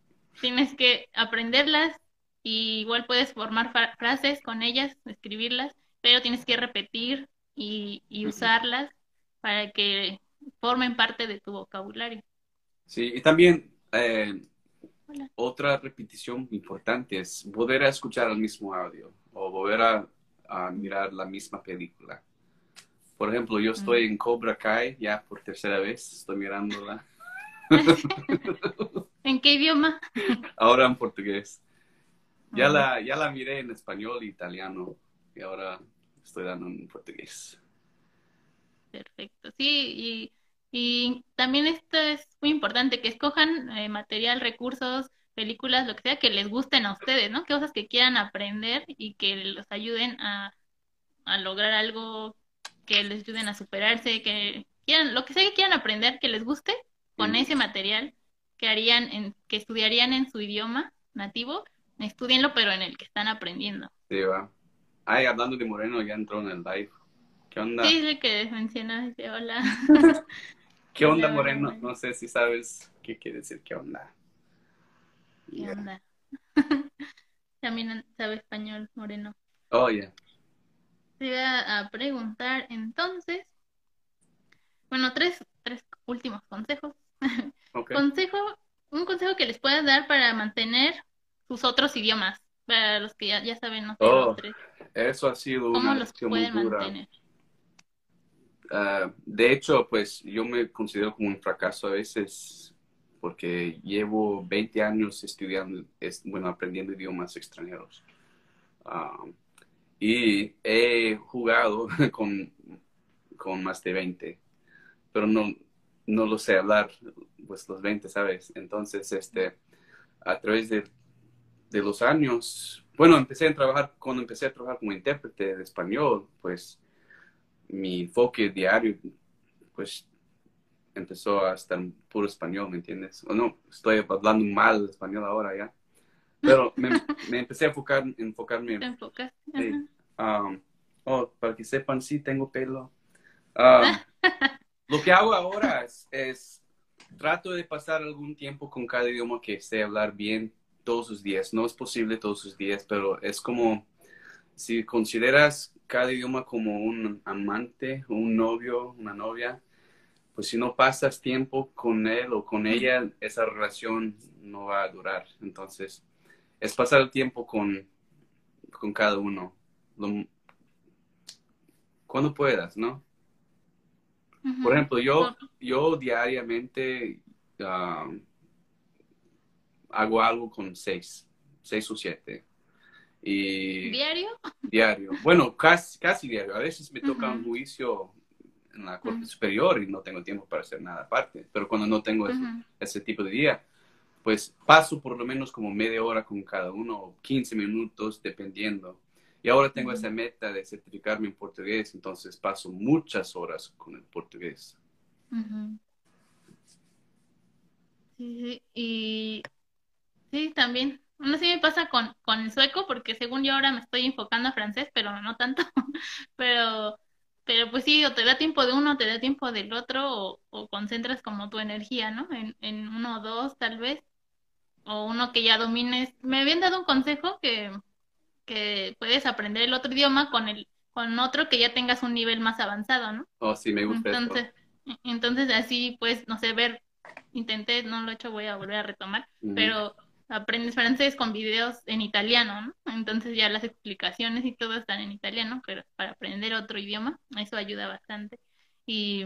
tienes que aprenderlas y igual puedes formar frases con ellas, escribirlas, pero tienes que repetir y, usarlas para que formen parte de tu vocabulario. Sí, y también eh, Hola. otra repetición importante es volver a escuchar el mismo audio o volver a, a mirar la misma película. Por ejemplo, yo estoy en Cobra Kai ya por tercera vez, estoy mirándola. ¿En qué idioma? Ahora en portugués. Ya Ah. la, ya la miré en español e italiano y ahora estoy dando en portugués. Perfecto, sí, y, y también esto es muy importante, que escojan eh, material, recursos, películas, lo que sea, que les gusten a ustedes, ¿no? Cosas que quieran aprender y que los ayuden a, a lograr algo, que les ayuden a superarse, que quieran, lo que sea que quieran aprender, que les guste, con ese material que harían, en, que estudiarían en su idioma nativo, estudienlo, pero en el que están aprendiendo. Sí, va. Ay, hablando de Moreno, ya entró en el live. ¿Qué onda? Sí, es el que mencionó, dice, hola. ¿Qué onda, Moreno? No sé si sabes qué quiere decir qué onda. ¿Qué Yeah. onda? También sabe español, Moreno. Oh, yeah. Te iba a preguntar entonces, bueno, tres, tres últimos consejos. Consejo, un consejo que les puedas dar para mantener sus otros idiomas, para los que ya, ya saben, no sé, Oh, los tres. Eso ha sido ¿Cómo una los pueden dura. mantener? Ah, de hecho, pues yo me considero como un fracaso a veces porque llevo 20 años estudiando, es- bueno, aprendiendo idiomas extranjeros. Ah, y he jugado con, con más de 20, pero no, no lo sé hablar, pues los 20, ¿sabes? Entonces, este, a través de, de los años, bueno, empecé a trabajar, cuando empecé a trabajar como intérprete de español, pues mi enfoque diario, pues empezó a estar puro español, ¿me entiendes? O no, estoy hablando mal español ahora ya. Pero me, me empecé a enfocar, enfocarme ¿Te enfocas? Sí. Um, oh, para que sepan, sí tengo pelo. Um, lo que hago ahora es, es trato de pasar algún tiempo con cada idioma que sé hablar bien todos los días. No es posible todos los días, pero es como si consideras cada idioma como un amante, un novio, una novia, pues si no pasas tiempo con él o con ella, esa relación no va a durar. Entonces, es pasar el tiempo con, con cada uno. Lo- cuando puedas, ¿no? Por ejemplo, yo, yo diariamente ah, hago algo con seis, seis o siete. Y ¿Diario? diario. Bueno, casi, casi diario. A veces me toca un juicio en la Corte. Superior y no tengo tiempo para hacer nada aparte. Pero cuando no tengo ese, tipo de día, pues paso por lo menos como media hora con cada uno o 15 minutos, dependiendo. Y ahora tengo esa meta de certificarme en portugués, entonces paso muchas horas con el portugués. Sí, sí, y sí, también. No sé si me pasa con, con el sueco, porque según yo ahora me estoy enfocando a francés, pero no tanto. Pero, pero pues sí, o te da tiempo de uno, o te da tiempo del otro, o, o concentras como tu energía, ¿no? En, en uno o dos, tal vez, o uno que ya domines. Me habían dado un consejo que, que puedes aprender el otro idioma con el, con otro que ya tengas un nivel más avanzado, ¿no? Oh, sí, me gusta eso. Entonces, entonces así, pues, no sé, ver, intenté, no lo he hecho, voy a volver a retomar, pero aprendes francés con videos en italiano, ¿no? Entonces ya las explicaciones y todo están en italiano, pero para aprender otro idioma, eso ayuda bastante. Y,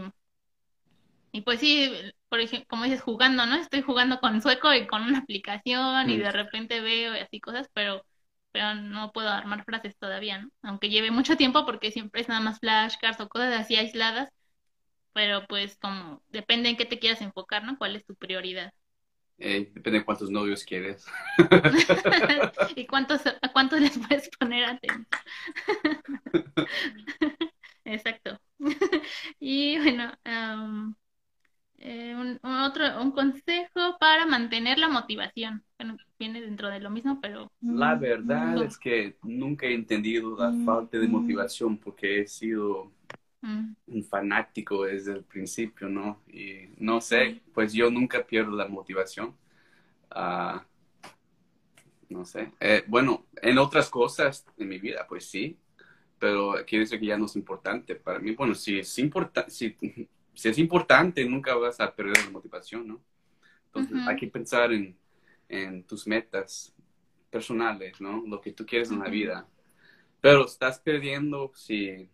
y pues sí, por ejemplo, como dices, jugando, ¿no? Estoy jugando con sueco y con una aplicación y de repente veo y así cosas, pero pero no puedo armar frases todavía, ¿no? Aunque lleve mucho tiempo porque siempre es nada más flashcards o cosas así aisladas, pero pues como depende en qué te quieras enfocar, ¿no? ¿Cuál es tu prioridad? Eh, depende de cuántos novios quieres. ¿Y cuántos, a cuántos les puedes poner atención? Exacto. Y bueno, eh, un, un otro, un consejo para mantener la motivación. Bueno, viene dentro de lo mismo, pero La verdad No. es que nunca he entendido la falta de motivación porque he sido mm, un fanático desde el principio, ¿no? Y no sé, pues yo nunca pierdo la motivación. Ah, no sé. Eh, bueno, en otras cosas en mi vida, pues sí, pero quiere decir que ya no es importante para mí. Bueno, si es, importa si, si es importante, nunca vas a perder la motivación, ¿no? Entonces hay que pensar en, en tus metas personales, ¿no? Lo que tú quieres en la vida. Pero estás perdiendo si,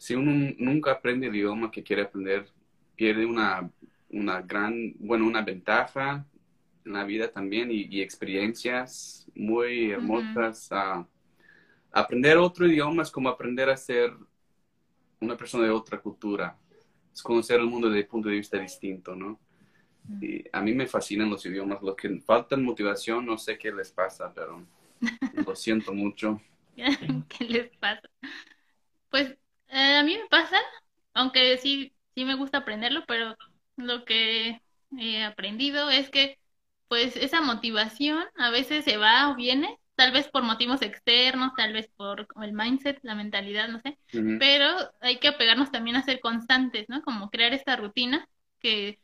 si uno nunca aprende el idioma que quiere aprender, pierde una, una gran, bueno, una ventaja en la vida también y, y experiencias muy hermosas. Ah, aprender otro idioma es como aprender a ser una persona de otra cultura. Es conocer el mundo desde un punto de vista distinto, ¿no? Y a mí me fascinan los idiomas. Los que faltan motivación, no sé qué les pasa, pero lo siento mucho. ¿Qué les pasa? Pues eh, a mí me pasa, aunque sí, sí me gusta aprenderlo, pero lo que he aprendido es que pues esa motivación a veces se va o viene, tal vez por motivos externos, tal vez por el mindset, la mentalidad, no sé, pero hay que apegarnos también a ser constantes, ¿no? Como crear esta rutina que,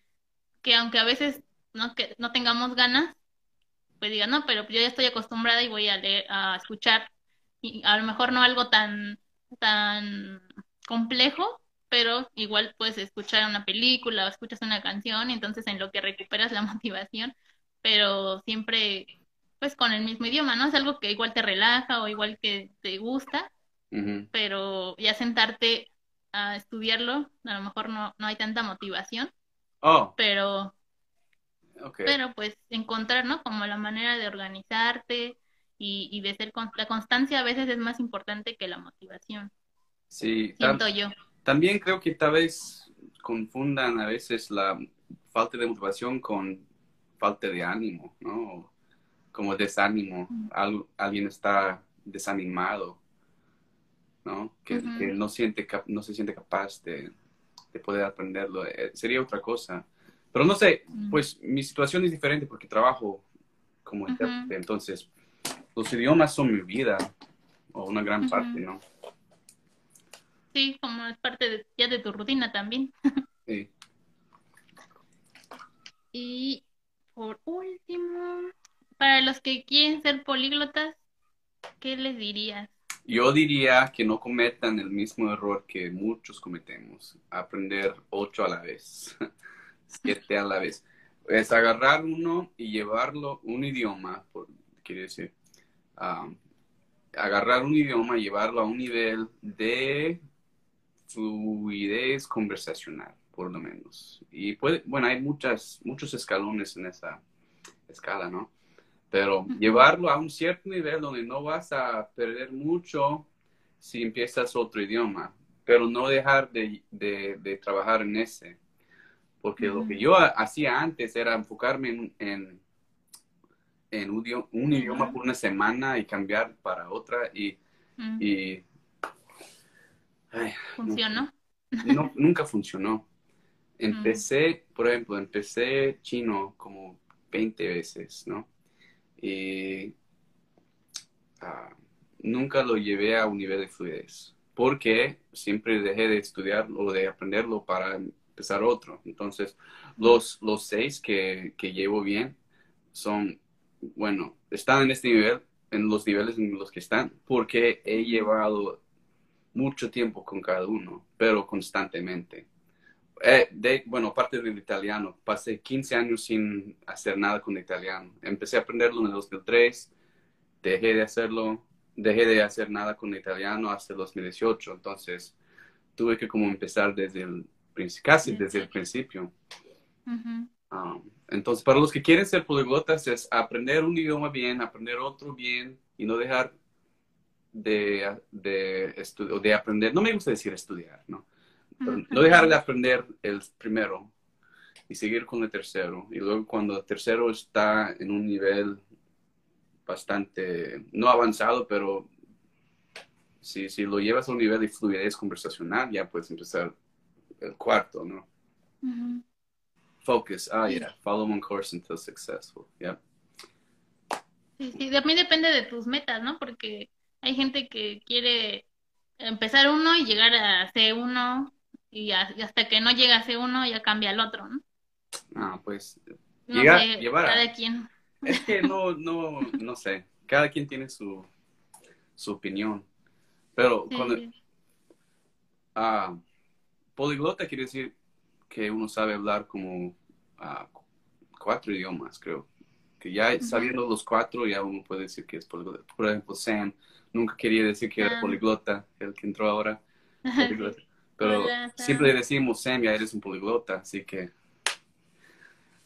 que aunque a veces no, que no tengamos ganas, pues diga, no, pero yo ya estoy acostumbrada y voy a leer, a escuchar, y a lo mejor no algo tan, tan complejo, pero igual puedes escuchar una película o escuchas una canción, y entonces en lo que recuperas la motivación, pero siempre pues con el mismo idioma, ¿no? Es algo que igual te relaja o igual que te gusta, pero ya sentarte a estudiarlo, a lo mejor no, no hay tanta motivación, Oh, pero pero pues encontrar, ¿no? Como la manera de organizarte y, y de ser con la constancia a veces es más importante que la motivación, Sí, siento yo. también creo que tal vez confundan a veces la falta de motivación con falta de ánimo, ¿no? Como desánimo. Mm. Al- alguien está desanimado, ¿no? Que, no siente no se siente capaz de, de poder aprenderlo. Eh, sería otra cosa. Pero no sé, pues mi situación es diferente porque trabajo como entonces los idiomas son mi vida, o una gran parte, ¿no? Sí, como es parte de, ya de tu rutina también. Sí. Y por último, para los que quieren ser políglotas, ¿qué les dirías? Yo diría que no cometan el mismo error que muchos cometemos, aprender ocho a la vez, siete a la vez. Es agarrar uno y llevarlo, un idioma, por, quiere decir, agarrar un idioma y llevarlo a un nivel de fluidez conversacional, por lo menos. Y puede, bueno, hay muchas, muchos escalones en esa escala, ¿no? Pero llevarlo a un cierto nivel donde no vas a perder mucho si empiezas otro idioma, pero no dejar de, de- de trabajar en ese. Porque lo que yo ha- hacía antes era enfocarme en, en, en un, idioma, un idioma Ujú. por una semana y cambiar para otra y, Mm, y ay, ¿Funcionó? no, nunca funcionó. Empecé, por ejemplo, empecé chino como 20 veces, ¿no? Y ah, nunca lo llevé a un nivel de fluidez, porque siempre dejé de estudiarlo o de aprenderlo para empezar otro. Entonces, los, los seis que, que llevo bien son, bueno, están en este nivel, en los niveles en los que están, porque he llevado mucho tiempo con cada uno, pero constantemente. Eh, de, bueno, aparte del italiano, pasé 15 años sin hacer nada con italiano. Empecé a aprenderlo en el 2003, dejé de hacerlo, dejé de hacer nada con italiano hasta el 2018, entonces tuve que como empezar desde el principio, casi desde el principio. Um, entonces, para los que quieren ser poliglotas es aprender un idioma bien, aprender otro bien y no dejar de, de, de aprender. No me gusta decir estudiar, ¿no? Pero no dejar de aprender el primero y seguir con el tercero. Y luego cuando el tercero está en un nivel bastante, no avanzado, pero si, si lo llevas a un nivel de fluidez conversacional, ya puedes empezar el cuarto, ¿no? Ujú. Focus, ah, yeah, follow one course until successful, yeah. Sí, sí, también depende de tus metas, ¿no? Porque hay gente que quiere empezar uno y llegar a C1 y, a- y hasta que no llega a C1 ya cambia al otro, ¿no? Ah, pues, No Llegar- sé, llevar a- cada quien. es que no, no, no sé, cada quien tiene su, su opinión, pero Sí, cuando. Ah, poliglota quiere decir que uno sabe hablar como cuatro idiomas, creo. Que ya sabiendo los cuatro, ya uno puede decir que es poliglota. Por ejemplo, Sam nunca quería decir que era Ah. poliglota, el que entró ahora. poliglota. Pero Hola, siempre le decimos, Sam, ya eres un poliglota, así que...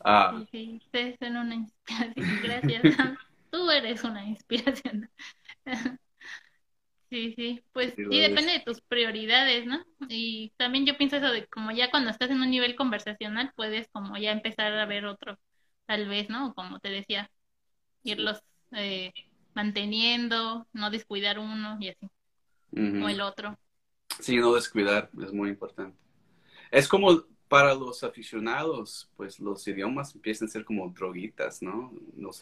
ah, Sí, sí, ustedes son una inspiración. Gracias. Sam. Tú eres una inspiración. Sí, sí, pues Sí, depende de tus prioridades, ¿no? Y también yo pienso eso de como ya cuando estás en un nivel conversacional puedes como ya empezar a ver otro, tal vez, ¿no? Como te decía, irlos eh, manteniendo, no descuidar uno y así, o el otro. Sí, no descuidar, es muy importante. Es como para los aficionados, pues los idiomas empiezan a ser como droguitas, ¿no? Nos,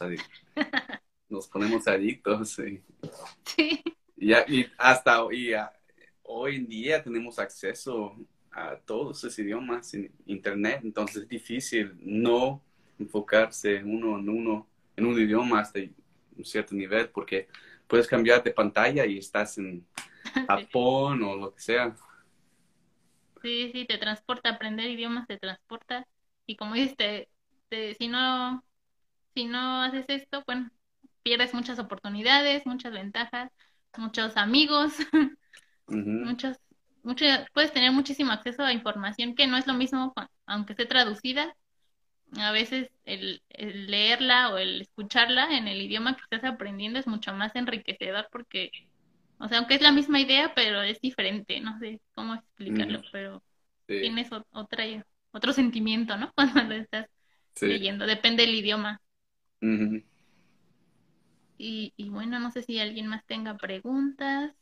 nos ponemos adictos. sí. Sí, Y, y hasta y, ah, hoy en día tenemos acceso a todos esos idiomas en internet, entonces es difícil no enfocarse uno en uno, en un idioma hasta un cierto nivel, porque puedes cambiar de pantalla y estás en Japón o lo que sea. sí, sí, te transporta, aprender idiomas te transporta. Y como dices, te- te- si no, si no haces esto, bueno, pierdes muchas oportunidades, muchas ventajas, muchos amigos. Muchos, mucho, puedes tener muchísimo acceso a información que no es lo mismo, aunque esté traducida. A veces el, el leerla o el escucharla en el idioma que estás aprendiendo es mucho más enriquecedor porque, o sea, aunque es la misma idea, pero es diferente, no sé cómo explicarlo, pero Sí, tienes otra, otro sentimiento, ¿no? Cuando lo estás sí. leyendo, depende del idioma. Y, y bueno, no sé si alguien más tenga preguntas.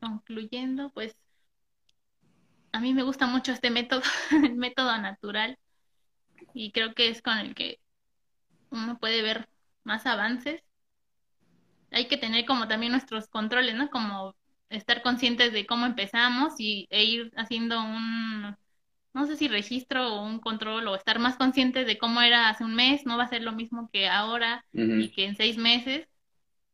Concluyendo, pues a mí me gusta mucho este método, el método natural, y creo que es con el que uno puede ver más avances. Hay que tener como también nuestros controles, ¿no? Como estar conscientes de cómo empezamos y, e ir haciendo un, no sé si registro o un control, o estar más conscientes de cómo era hace un mes, no va a ser lo mismo que ahora y que en seis meses.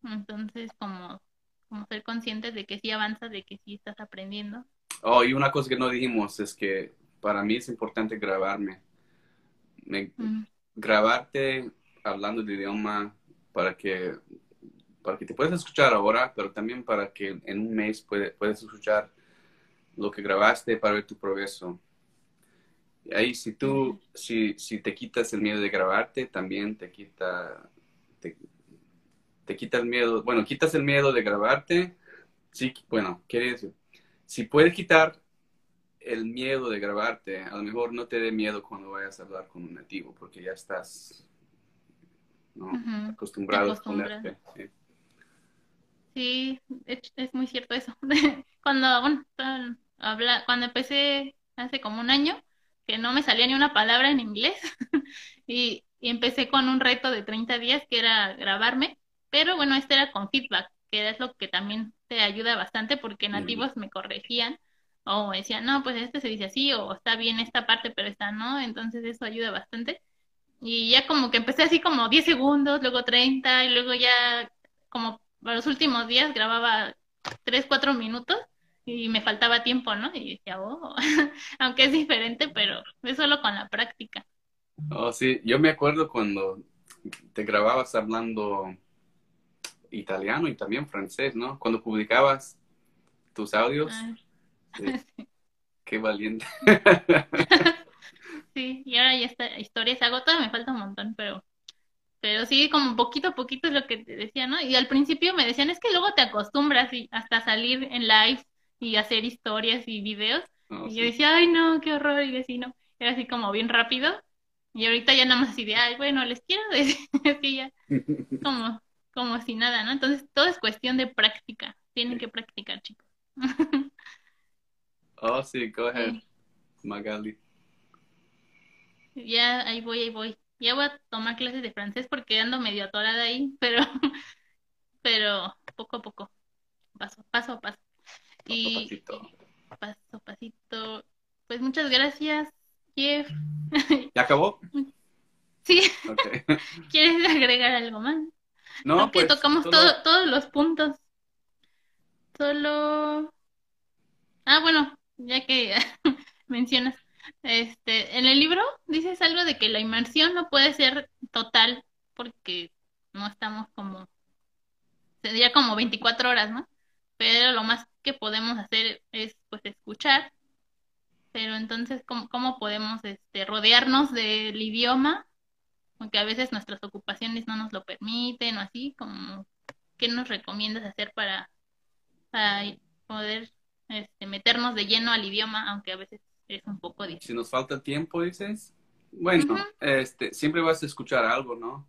Entonces, como, como ser conscientes de que sí avanzas, de que sí estás aprendiendo. Oh, y una cosa que no dijimos es que para mí es importante grabarme. Me- Mm, grabarte hablando el idioma para que, para que te puedas escuchar ahora, pero también para que en un mes puede- puedas escuchar lo que grabaste para ver tu progreso. Ahí, si tú, si, si te quitas el miedo de grabarte, también te quita, te, te quita el miedo, bueno, quitas el miedo de grabarte, sí, bueno, quiere decir, si puedes quitar el miedo de grabarte, a lo mejor no te dé miedo cuando vayas a hablar con un nativo, porque ya estás ¿no? Acostumbrado a ponerte. sí. Sí, es, muy cierto eso. Cuando, bueno, habla, cuando empecé hace como un año, que no me salía ni una palabra en inglés, y, y empecé con un reto de 30 días que era grabarme, pero bueno, este era con feedback, que es lo que también te ayuda bastante porque nativos me corregían o me decían, no, pues este se dice así, o está bien esta parte, pero esta no, entonces eso ayuda bastante. Y ya como que empecé así como 10 segundos, luego 30 y luego ya como para los últimos días grababa 3, 4 minutos y me faltaba tiempo, ¿no? Y decía, oh, aunque es diferente, pero es solo con la práctica. Oh, sí, yo me acuerdo cuando te grababas hablando italiano y también francés, ¿no? Cuando publicabas tus audios, Ah, sí, qué valiente. Sí, y ahora ya está, historias hago todo, me falta un montón, pero, pero sí, como poquito a poquito es lo que te decía, ¿no? Y al principio me decían, es que luego te acostumbras y hasta salir en live y hacer historias y videos. No, Y sí. yo decía, ay, no, qué horror, y así, ¿no? Era así como bien rápido. Y ahorita ya nada más así de, ay, bueno, les quiero decir, así ya, como, como si nada, ¿no? Entonces, todo es cuestión de práctica. Tienen que practicar, chicos. Oh, sí, go ahead, Sí. Magali. Ya, ahí voy, ahí voy. Ya voy a tomar clases de francés porque ando medio atorada ahí, pero, pero poco a poco, paso, paso a paso. Y pasito. paso pasito. Pues muchas gracias, Jeff. ¿Ya acabó? Sí. ¿quieres agregar algo más? No, Creo que pues tocamos todo, todos los puntos. Solo. Ah, bueno, ya que mencionas, Este, en el libro dices algo de que la inmersión no puede ser total porque no estamos como, sería como 24 horas, ¿no? Pero lo más que podemos hacer es pues escuchar. Pero entonces, ¿cómo, cómo podemos este, rodearnos del idioma? Aunque a veces nuestras ocupaciones no nos lo permiten o así, como, ¿qué nos recomiendas hacer para, para poder este, meternos de lleno al idioma, aunque a veces es un poco difícil. Si nos falta tiempo, dices, bueno, este, siempre vas a escuchar algo, ¿no?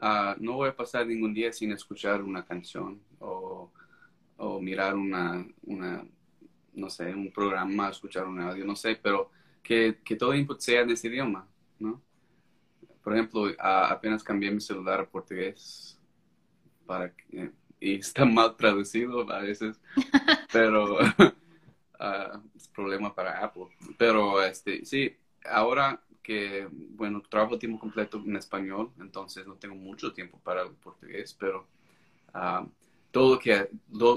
Uh, no voy a pasar ningún día sin escuchar una canción o, o mirar una, una, no sé, un programa, escuchar un audio, no sé, pero que, que todo input sea en ese idioma, ¿no? Por ejemplo, uh, apenas cambié mi celular a portugués para que, y está mal traducido a veces, pero uh, es problema para Apple. Pero este, sí, ahora que, bueno, trabajo tiempo completo en español, entonces no tengo mucho tiempo para el portugués, pero uh, todo, lo que,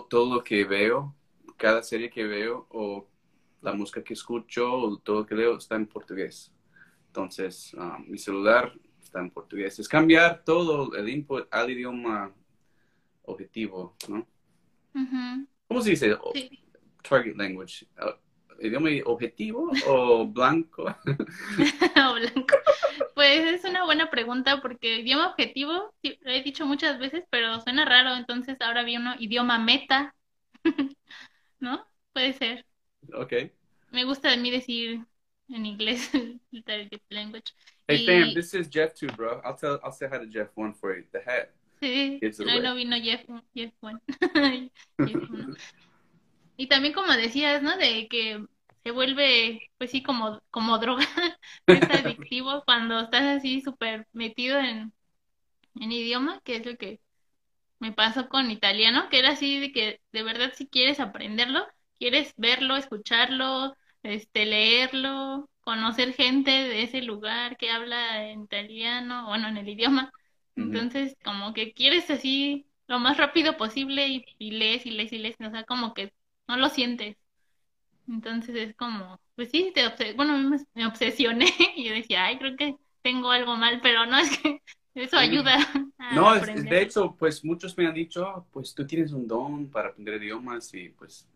todo lo que veo, cada serie que veo o la música que escucho o todo lo que leo está en portugués. Entonces, uh, mi celular está en portugués. Es cambiar todo el input al idioma objetivo, ¿no? ¿Cómo se dice? Sí target language? ¿Idioma objetivo o blanco? o blanco. Pues es una buena pregunta porque idioma objetivo, lo he dicho muchas veces, pero suena raro, entonces ahora vi uno idioma meta, ¿no? Puede ser. Ok. Me gusta de mí decir en inglés el language. Hey, y... this is Jeff too, bro. I'll tell, I'll say hi to Jeff one for you. The hat. Sí, no, no vino Jeff, Jeff one. Jeff y también como decías, ¿no? De que se vuelve, pues sí, como, como droga, es adictivo cuando estás así súper metido en, en idioma, que es lo que me pasó con italiano, que era así de que de verdad si quieres aprenderlo, quieres verlo, escucharlo, este, leerlo, conocer gente de ese lugar que habla en italiano, bueno, en el idioma. Entonces, como que quieres así lo más rápido posible y, y lees y lees y lees, o sea, como que no lo sientes. Entonces es como, pues sí, te bueno, me, obsesioné y yo decía, ay, creo que tengo algo mal, pero no es que eso ayuda. A no, de hecho, pues muchos me han dicho, pues tú tienes un don para aprender idiomas y pues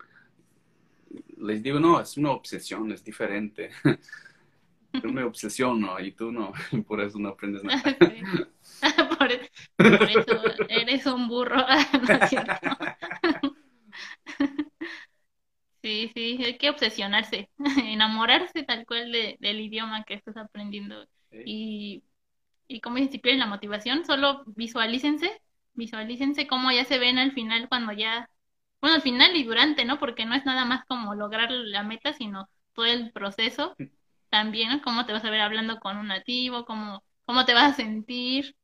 les digo, no, es una obsesión, es diferente. Yo me obsesiono y tú no, por eso no aprendes nada. por, por, eso eres un burro. Sí, sí, hay que obsesionarse, enamorarse tal cual de, del idioma que estás aprendiendo. Y, y como dice, si la motivación, solo visualícense, visualícense cómo ya se ven al final cuando ya, bueno, al final y durante, ¿no? Porque no es nada más como lograr la meta, sino todo el proceso también, ¿no? Cómo te vas a ver hablando con un nativo, cómo, cómo te vas a sentir,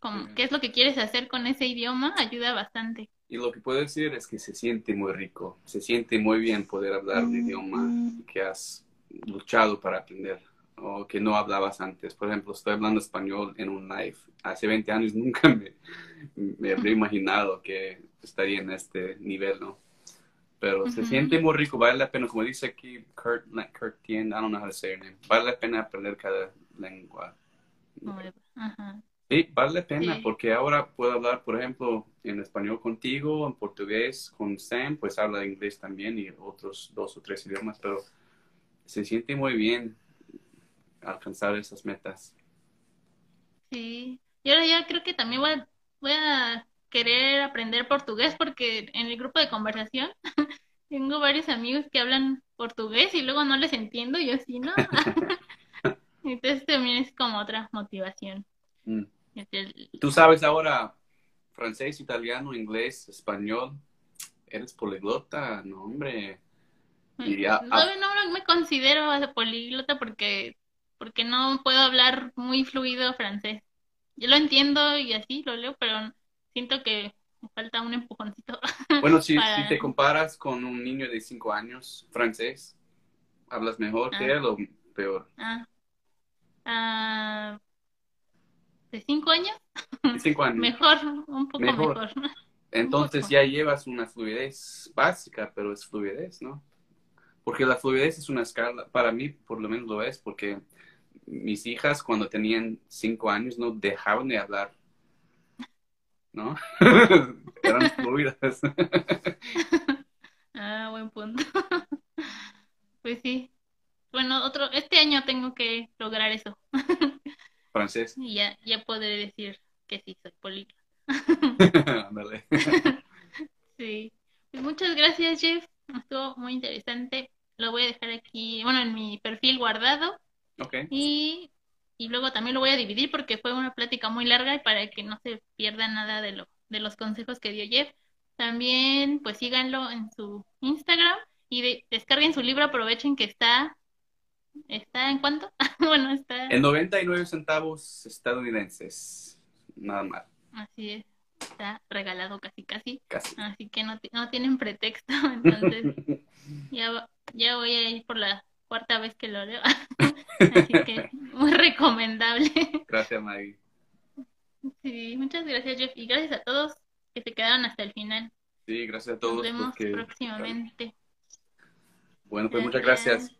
cómo, qué es lo que quieres hacer con ese idioma, ayuda bastante. Y lo que puedo decir es que se siente muy rico, se siente muy bien poder hablar el idioma que has luchado para aprender o que no hablabas antes. Por ejemplo, estoy hablando español en un live. Hace 20 años nunca me, me habría imaginado que estaría en este nivel, ¿no? Pero se siente muy rico, vale la pena, como dice aquí Kurt, Kurt Tien, I don't know how to say her name, vale la pena aprender cada lengua. Ajá. Sí, vale la pena, porque ahora puedo hablar, por ejemplo, en español contigo, en portugués con Sam, pues habla inglés también y otros dos o tres idiomas, pero se siente muy bien alcanzar esas metas. Sí, y ahora ya creo que también voy a, voy a querer aprender portugués porque en el grupo de conversación tengo varios amigos que hablan portugués y luego no les entiendo yo sí, ¿no? Entonces también es como otra motivación. Mm. Tú sabes ahora francés, italiano, inglés, español. Eres poliglota, no, hombre. no, no me considero poliglota porque, porque no puedo hablar muy fluido francés. Yo lo entiendo y así lo leo, pero siento que me falta un empujoncito. Bueno, si, si te comparas con un niño de cinco años francés, ¿hablas mejor que ah. él o peor? Ah. ah de cinco años. cinco años. mejor, un poco mejor. Entonces ya llevas una fluidez básica, pero es fluidez, ¿no? Porque la fluidez es una escala, para mí por lo menos lo es, porque mis hijas cuando tenían cinco años no dejaban de hablar, ¿no? Eran fluidas. ah, buen punto. pues sí. Bueno, otro, este año tengo que lograr eso. Francés. Y ya, ya podré decir que sí, soy políglota. Ándale. sí. Pues muchas gracias, Jeff. Estuvo muy interesante. Lo voy a dejar aquí, bueno, en mi perfil guardado. Ok. Y, y luego también lo voy a dividir porque fue una plática muy larga y para que no se pierda nada de, lo, de los consejos que dio Jeff. También, pues síganlo en su Instagram y de- descarguen su libro. Aprovechen que está. ¿Está en cuánto? bueno, está. En 99 centavos estadounidenses. Nada más. Así es. Está regalado casi, casi. Casi. Así que no, no tienen pretexto. Entonces, ya, ya voy a ir por la cuarta vez que lo leo. Así que muy recomendable. Gracias, Maggie. Sí, muchas gracias, Jeff. Y gracias a todos que se quedaron hasta el final. Sí, gracias a Nos todos. vemos porque- próximamente. Bueno, pues muchas gracias.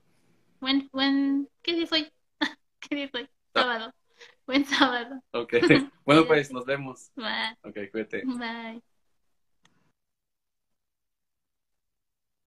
Buen, buen, ¿qué día es hoy? ¿Qué día es hoy? Sábado. Buen sábado. Ok. Bueno, pues nos vemos. Bye. Ok, cuídate. Bye.